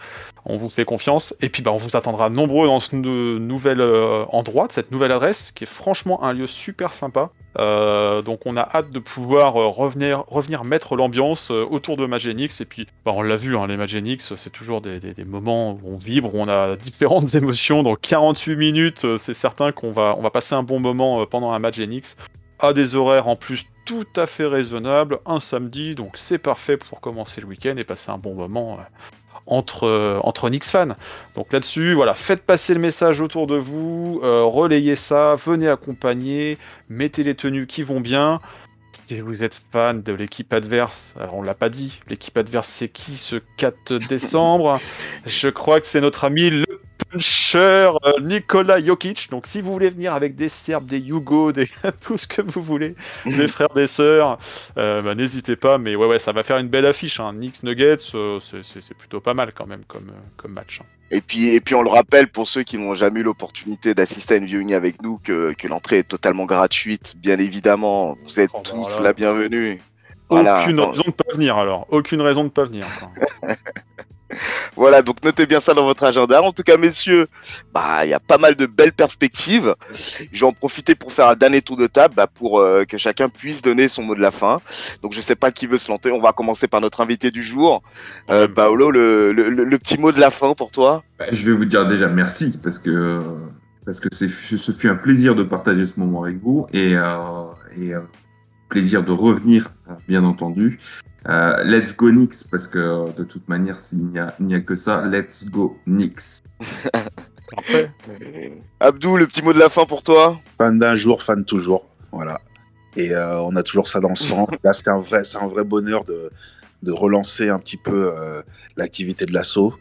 on vous fait confiance. Et puis bah, on vous attendra nombreux dans ce nou- nouvel euh, endroit, cette nouvelle adresse, qui est franchement un lieu super sympa. Euh, donc on a hâte de pouvoir euh, revenir, revenir mettre l'ambiance euh, autour de Magenix. Et puis bah, on l'a vu hein, les Magenix c'est toujours des, moments où on vibre où on a différentes émotions donc 48 minutes. C'est certain qu'on va, va passer un bon moment pendant un Magenix. À des horaires en plus tout à fait raisonnables. Un samedi donc c'est parfait pour commencer le week-end et passer un bon moment entre, euh, entre fans donc là-dessus, voilà, faites passer le message autour de vous, euh, relayez ça, venez accompagner, mettez les tenues qui vont bien. Si vous êtes fan de l'équipe adverse, alors on l'a pas dit, l'équipe adverse c'est qui ce 4 décembre? Je crois que c'est notre ami le puncher euh, Nikola Jokic. Donc si vous voulez venir avec des Serbes, des Yougos, des tout ce que vous voulez, des frères, des sœurs, euh, bah, n'hésitez pas. Mais ouais, ouais, ça va faire une belle affiche. Hein. Knicks Nuggets, euh, c'est- plutôt pas mal quand même comme, comme match. hein. Et puis, et puis on le rappelle pour ceux qui n'ont jamais eu l'opportunité d'assister à une viewing avec nous que, que l'entrée est totalement gratuite, bien évidemment. Vous êtes Oh, tous voilà. la bienvenue. Aucune raison de pas venir alors. Aucune raison de pas venir. Voilà, donc notez bien ça dans votre agenda. En tout cas, messieurs, bah il y a pas mal de belles perspectives. Je vais en profiter pour faire un dernier tour de table bah, pour euh, que chacun puisse donner son mot de la fin. Donc je sais pas qui veut se lancer. On va commencer par notre invité du jour, euh. Paolo. Le, le, le- le petit mot de la fin pour toi? Bah, Je vais vous dire déjà merci parce que parce que ce fut un plaisir de partager ce moment avec vous et, euh, et euh, plaisir de revenir bien entendu. Euh, let's go Knicks parce que euh, de toute manière s'il n'y a, il n'y a que ça, let's go Knicks. Parfait. Abdou, le petit mot de la fin pour toi? Fan d'un jour, fan toujours. Voilà. Et euh, on a toujours ça dans le sang. Là, c'est un vrai, c'est un vrai bonheur de, de relancer un petit peu euh, l'activité de l'assaut.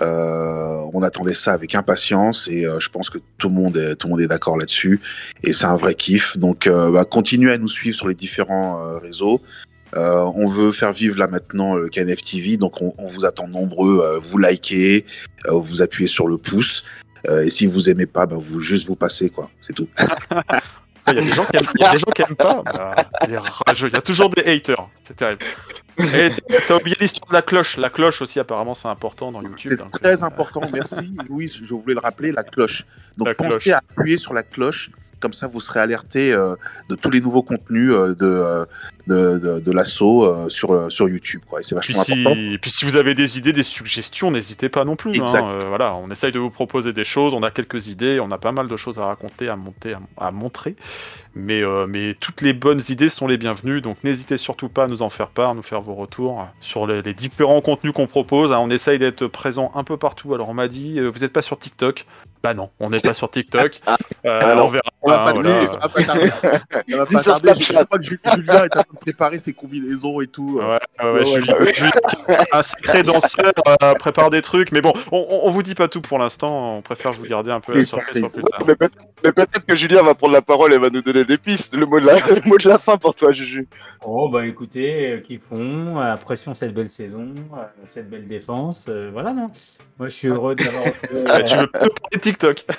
Euh, on attendait ça avec impatience et euh, je pense que tout le monde est, tout le monde est d'accord là-dessus. Et c'est un vrai kiff. Donc, euh, bah, continuez à nous suivre sur les différents euh, réseaux. Euh, on veut faire vivre là maintenant le KNF TV, donc on, on vous attend nombreux. euh, vous likez, euh, vous appuyez sur le pouce. Euh, et si vous aimez pas, bah, vous juste vous passez quoi. C'est tout. Il y a des gens qui aiment, il y a des gens qui aiment pas. Bah. Il y a toujours des haters. C'est terrible. Et t'as- t'as oublié l'histoire de la cloche. La cloche aussi, apparemment, c'est important dans YouTube. C'est très euh, important, merci. Oui, je voulais le rappeler, la cloche. Donc La pensez cloche. à appuyer sur la cloche, comme ça vous serez alerté euh, de tous les nouveaux contenus euh, de, euh, de, de, de l'assaut sur, sur YouTube. Quoi. Et c'est Puis vachement si, important. puis si vous avez des idées, des suggestions, n'hésitez pas non plus. hein. Exact. Voilà, on essaye de vous proposer des choses, on a quelques idées, on a pas mal de choses à raconter, à monter, à, à montrer. Mais, euh, mais toutes les bonnes idées sont les bienvenues, donc n'hésitez surtout pas à nous en faire part, nous faire vos retours sur les, les différents contenus qu'on propose. hein. On essaye d'être présent un peu partout. Alors on m'a dit, euh, vous n'êtes pas sur TikTok Bah non, on n'est pas sur TikTok. Euh, Alors, on verra. On va hein, pas voilà. tarder, ça va pas tarder. Ça va Dis pas sur tarder. Je crois que Ju- Julien est en train de préparer ses combinaisons et tout. Ouais, ouais, ouais, Ouais, Julie- Julie, un secret danseur euh, prépare des trucs, mais bon, on, on, on vous dit pas tout pour l'instant, on préfère vous garder un peu la surprise pour plus surprises. tard. Mais peut- mais peut-être que Julien va prendre la parole et va nous donner des pistes. Le mot de la, le mot de la fin pour toi, Juju. Oh bah écoutez, euh, qui font, pression cette belle saison, euh, cette belle défense, euh, voilà non. Moi je suis heureux d'avoir Ah, tu veux plus parler de TikTok?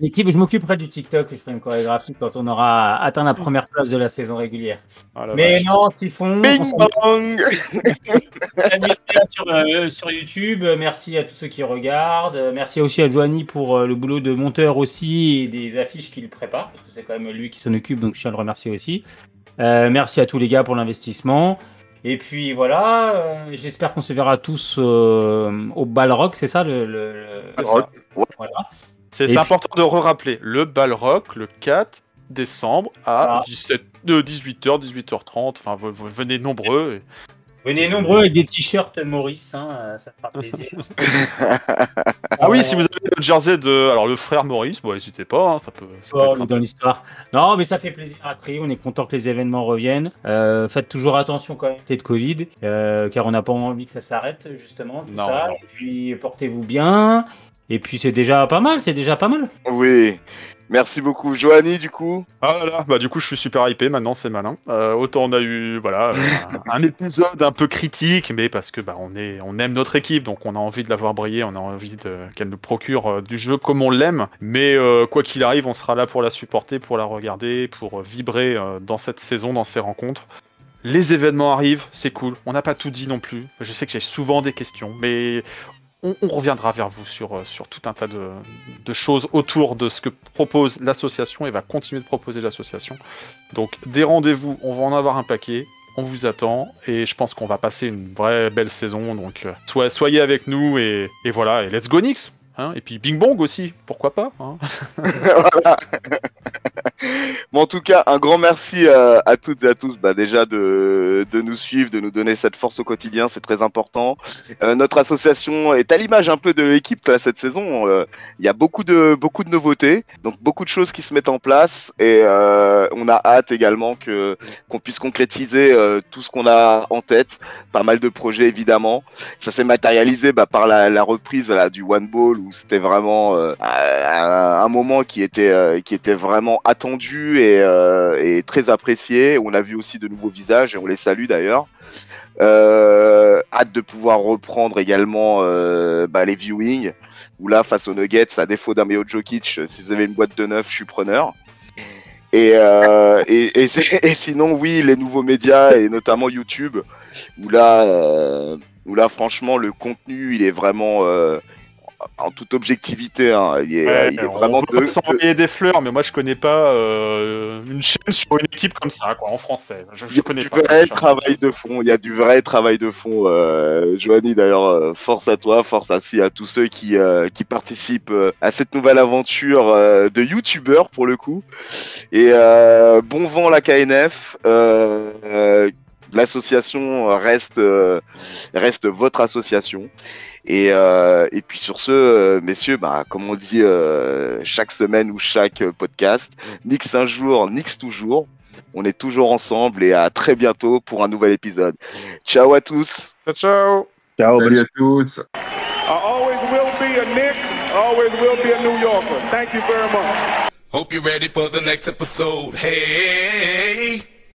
L'équipe. Je m'occuperai du TikTok, je ferai une chorégraphie quand on aura atteint la première place de la saison régulière. Ah, la Mais vache. non, Typhon, on Bing Amusez sur, euh, sur YouTube. Merci à tous ceux qui regardent. Merci aussi à Joanny pour euh, le boulot de monteur aussi et des affiches qu'il prépare, parce que c'est quand même lui qui s'en occupe, donc je tiens à le remercier aussi. Euh, merci à tous les gars pour l'investissement. Et puis voilà, euh, j'espère qu'on se verra tous euh, au Balrock, c'est ça le, le- le- C'est. Voilà. Puis- important de re-rappeler le Balrock le 4 décembre à Ah. 17, euh, 18h, 18h30. Enfin, vous, vous venez nombreux. et- Venez nombreux avec des t-shirts Maurice, hein, euh, ça fera plaisir. Ah oui, si vous avez le jersey de alors le frère Maurice, bon, n'hésitez pas, hein, ça peut. ça Oh, dans l'histoire. Non, mais ça fait plaisir à créer. On est content que les événements reviennent. Euh, faites toujours attention quand même de Covid, euh, car on n'a pas envie que ça s'arrête justement. Tout Non, ça. non. Et puis portez-vous bien. Et puis c'est déjà pas mal. C'est déjà pas mal. Oui. Merci beaucoup. Joanie, du coup Ah là, bah du coup je suis super hypé maintenant, c'est malin. Euh, autant on a eu voilà un, un épisode un peu critique, mais parce que bah on est on aime notre équipe, donc on a envie de la voir briller, on a envie de- qu'elle nous procure euh, du jeu comme on l'aime. Mais euh, quoi qu'il arrive, on sera là pour la supporter, pour la regarder, pour vibrer dans cette saison, dans ces rencontres. Les événements arrivent, c'est cool. On n'a pas tout dit non plus. Je sais que j'ai souvent des questions, mais on, on reviendra vers vous sur, euh, sur tout un tas de, de choses autour de ce que propose l'association et va continuer de proposer l'association. Donc des rendez-vous, on va en avoir un paquet. On vous attend et je pense qu'on va passer une vraie belle saison. Donc euh, soyez, soyez avec nous et, et voilà. Et let's go Nix hein. Et puis Bing Bong aussi, pourquoi pas hein. En tout cas, un grand merci euh, à toutes et à tous bah, déjà de, nous suivre, de nous donner cette force au quotidien, c'est très important. Euh, notre association est à l'image un peu de l'équipe cette saison. Euh, Il y a beaucoup de, nouveautés, donc beaucoup de choses qui se mettent en place et on a hâte également qu'on puisse concrétiser tout ce qu'on a en tête. Pas mal de projets évidemment. Ça s'est matérialisé bah, par la, reprise du One Ball où c'était vraiment un, moment qui était vraiment attendu et, euh, et très apprécié. On a vu aussi de nouveaux visages et on les salue d'ailleurs. Euh, hâte de pouvoir reprendre également euh, bah, les viewings. Où là, face aux Nuggets, à défaut d'un Meo Jokic, si vous avez une boîte de neuf, je suis preneur. Et, et, et, sinon, oui, les nouveaux médias et notamment YouTube, où là, où là, franchement, le contenu, il est vraiment en toute objectivité. Hein, il est, Ouais, il est on vraiment de, s'envoyer des fleurs, mais moi je connais pas euh, une chaîne sur une équipe comme ça, quoi, en français. Je, Il y a du vrai travail de fond. Il y a du vrai travail de fond. Euh, Joanie, d'ailleurs, euh, force à toi, force à tous ceux qui, euh, qui participent à cette nouvelle aventure de youtubeur pour le coup. Et bon vent la KNF. Euh, euh, L'association reste euh, reste votre association. Et, euh, et puis sur ce, euh, messieurs, bah, comme on dit euh, chaque semaine ou chaque podcast, Nix un jour, Nix toujours. On est toujours ensemble et à très bientôt pour un nouvel épisode. Ciao à tous. Ciao, ciao Ciao, bonne Salut à tous. I always will be a Nick, always will be a New Yorker. Thank you very much. Hope you're ready for the next episode. Hey.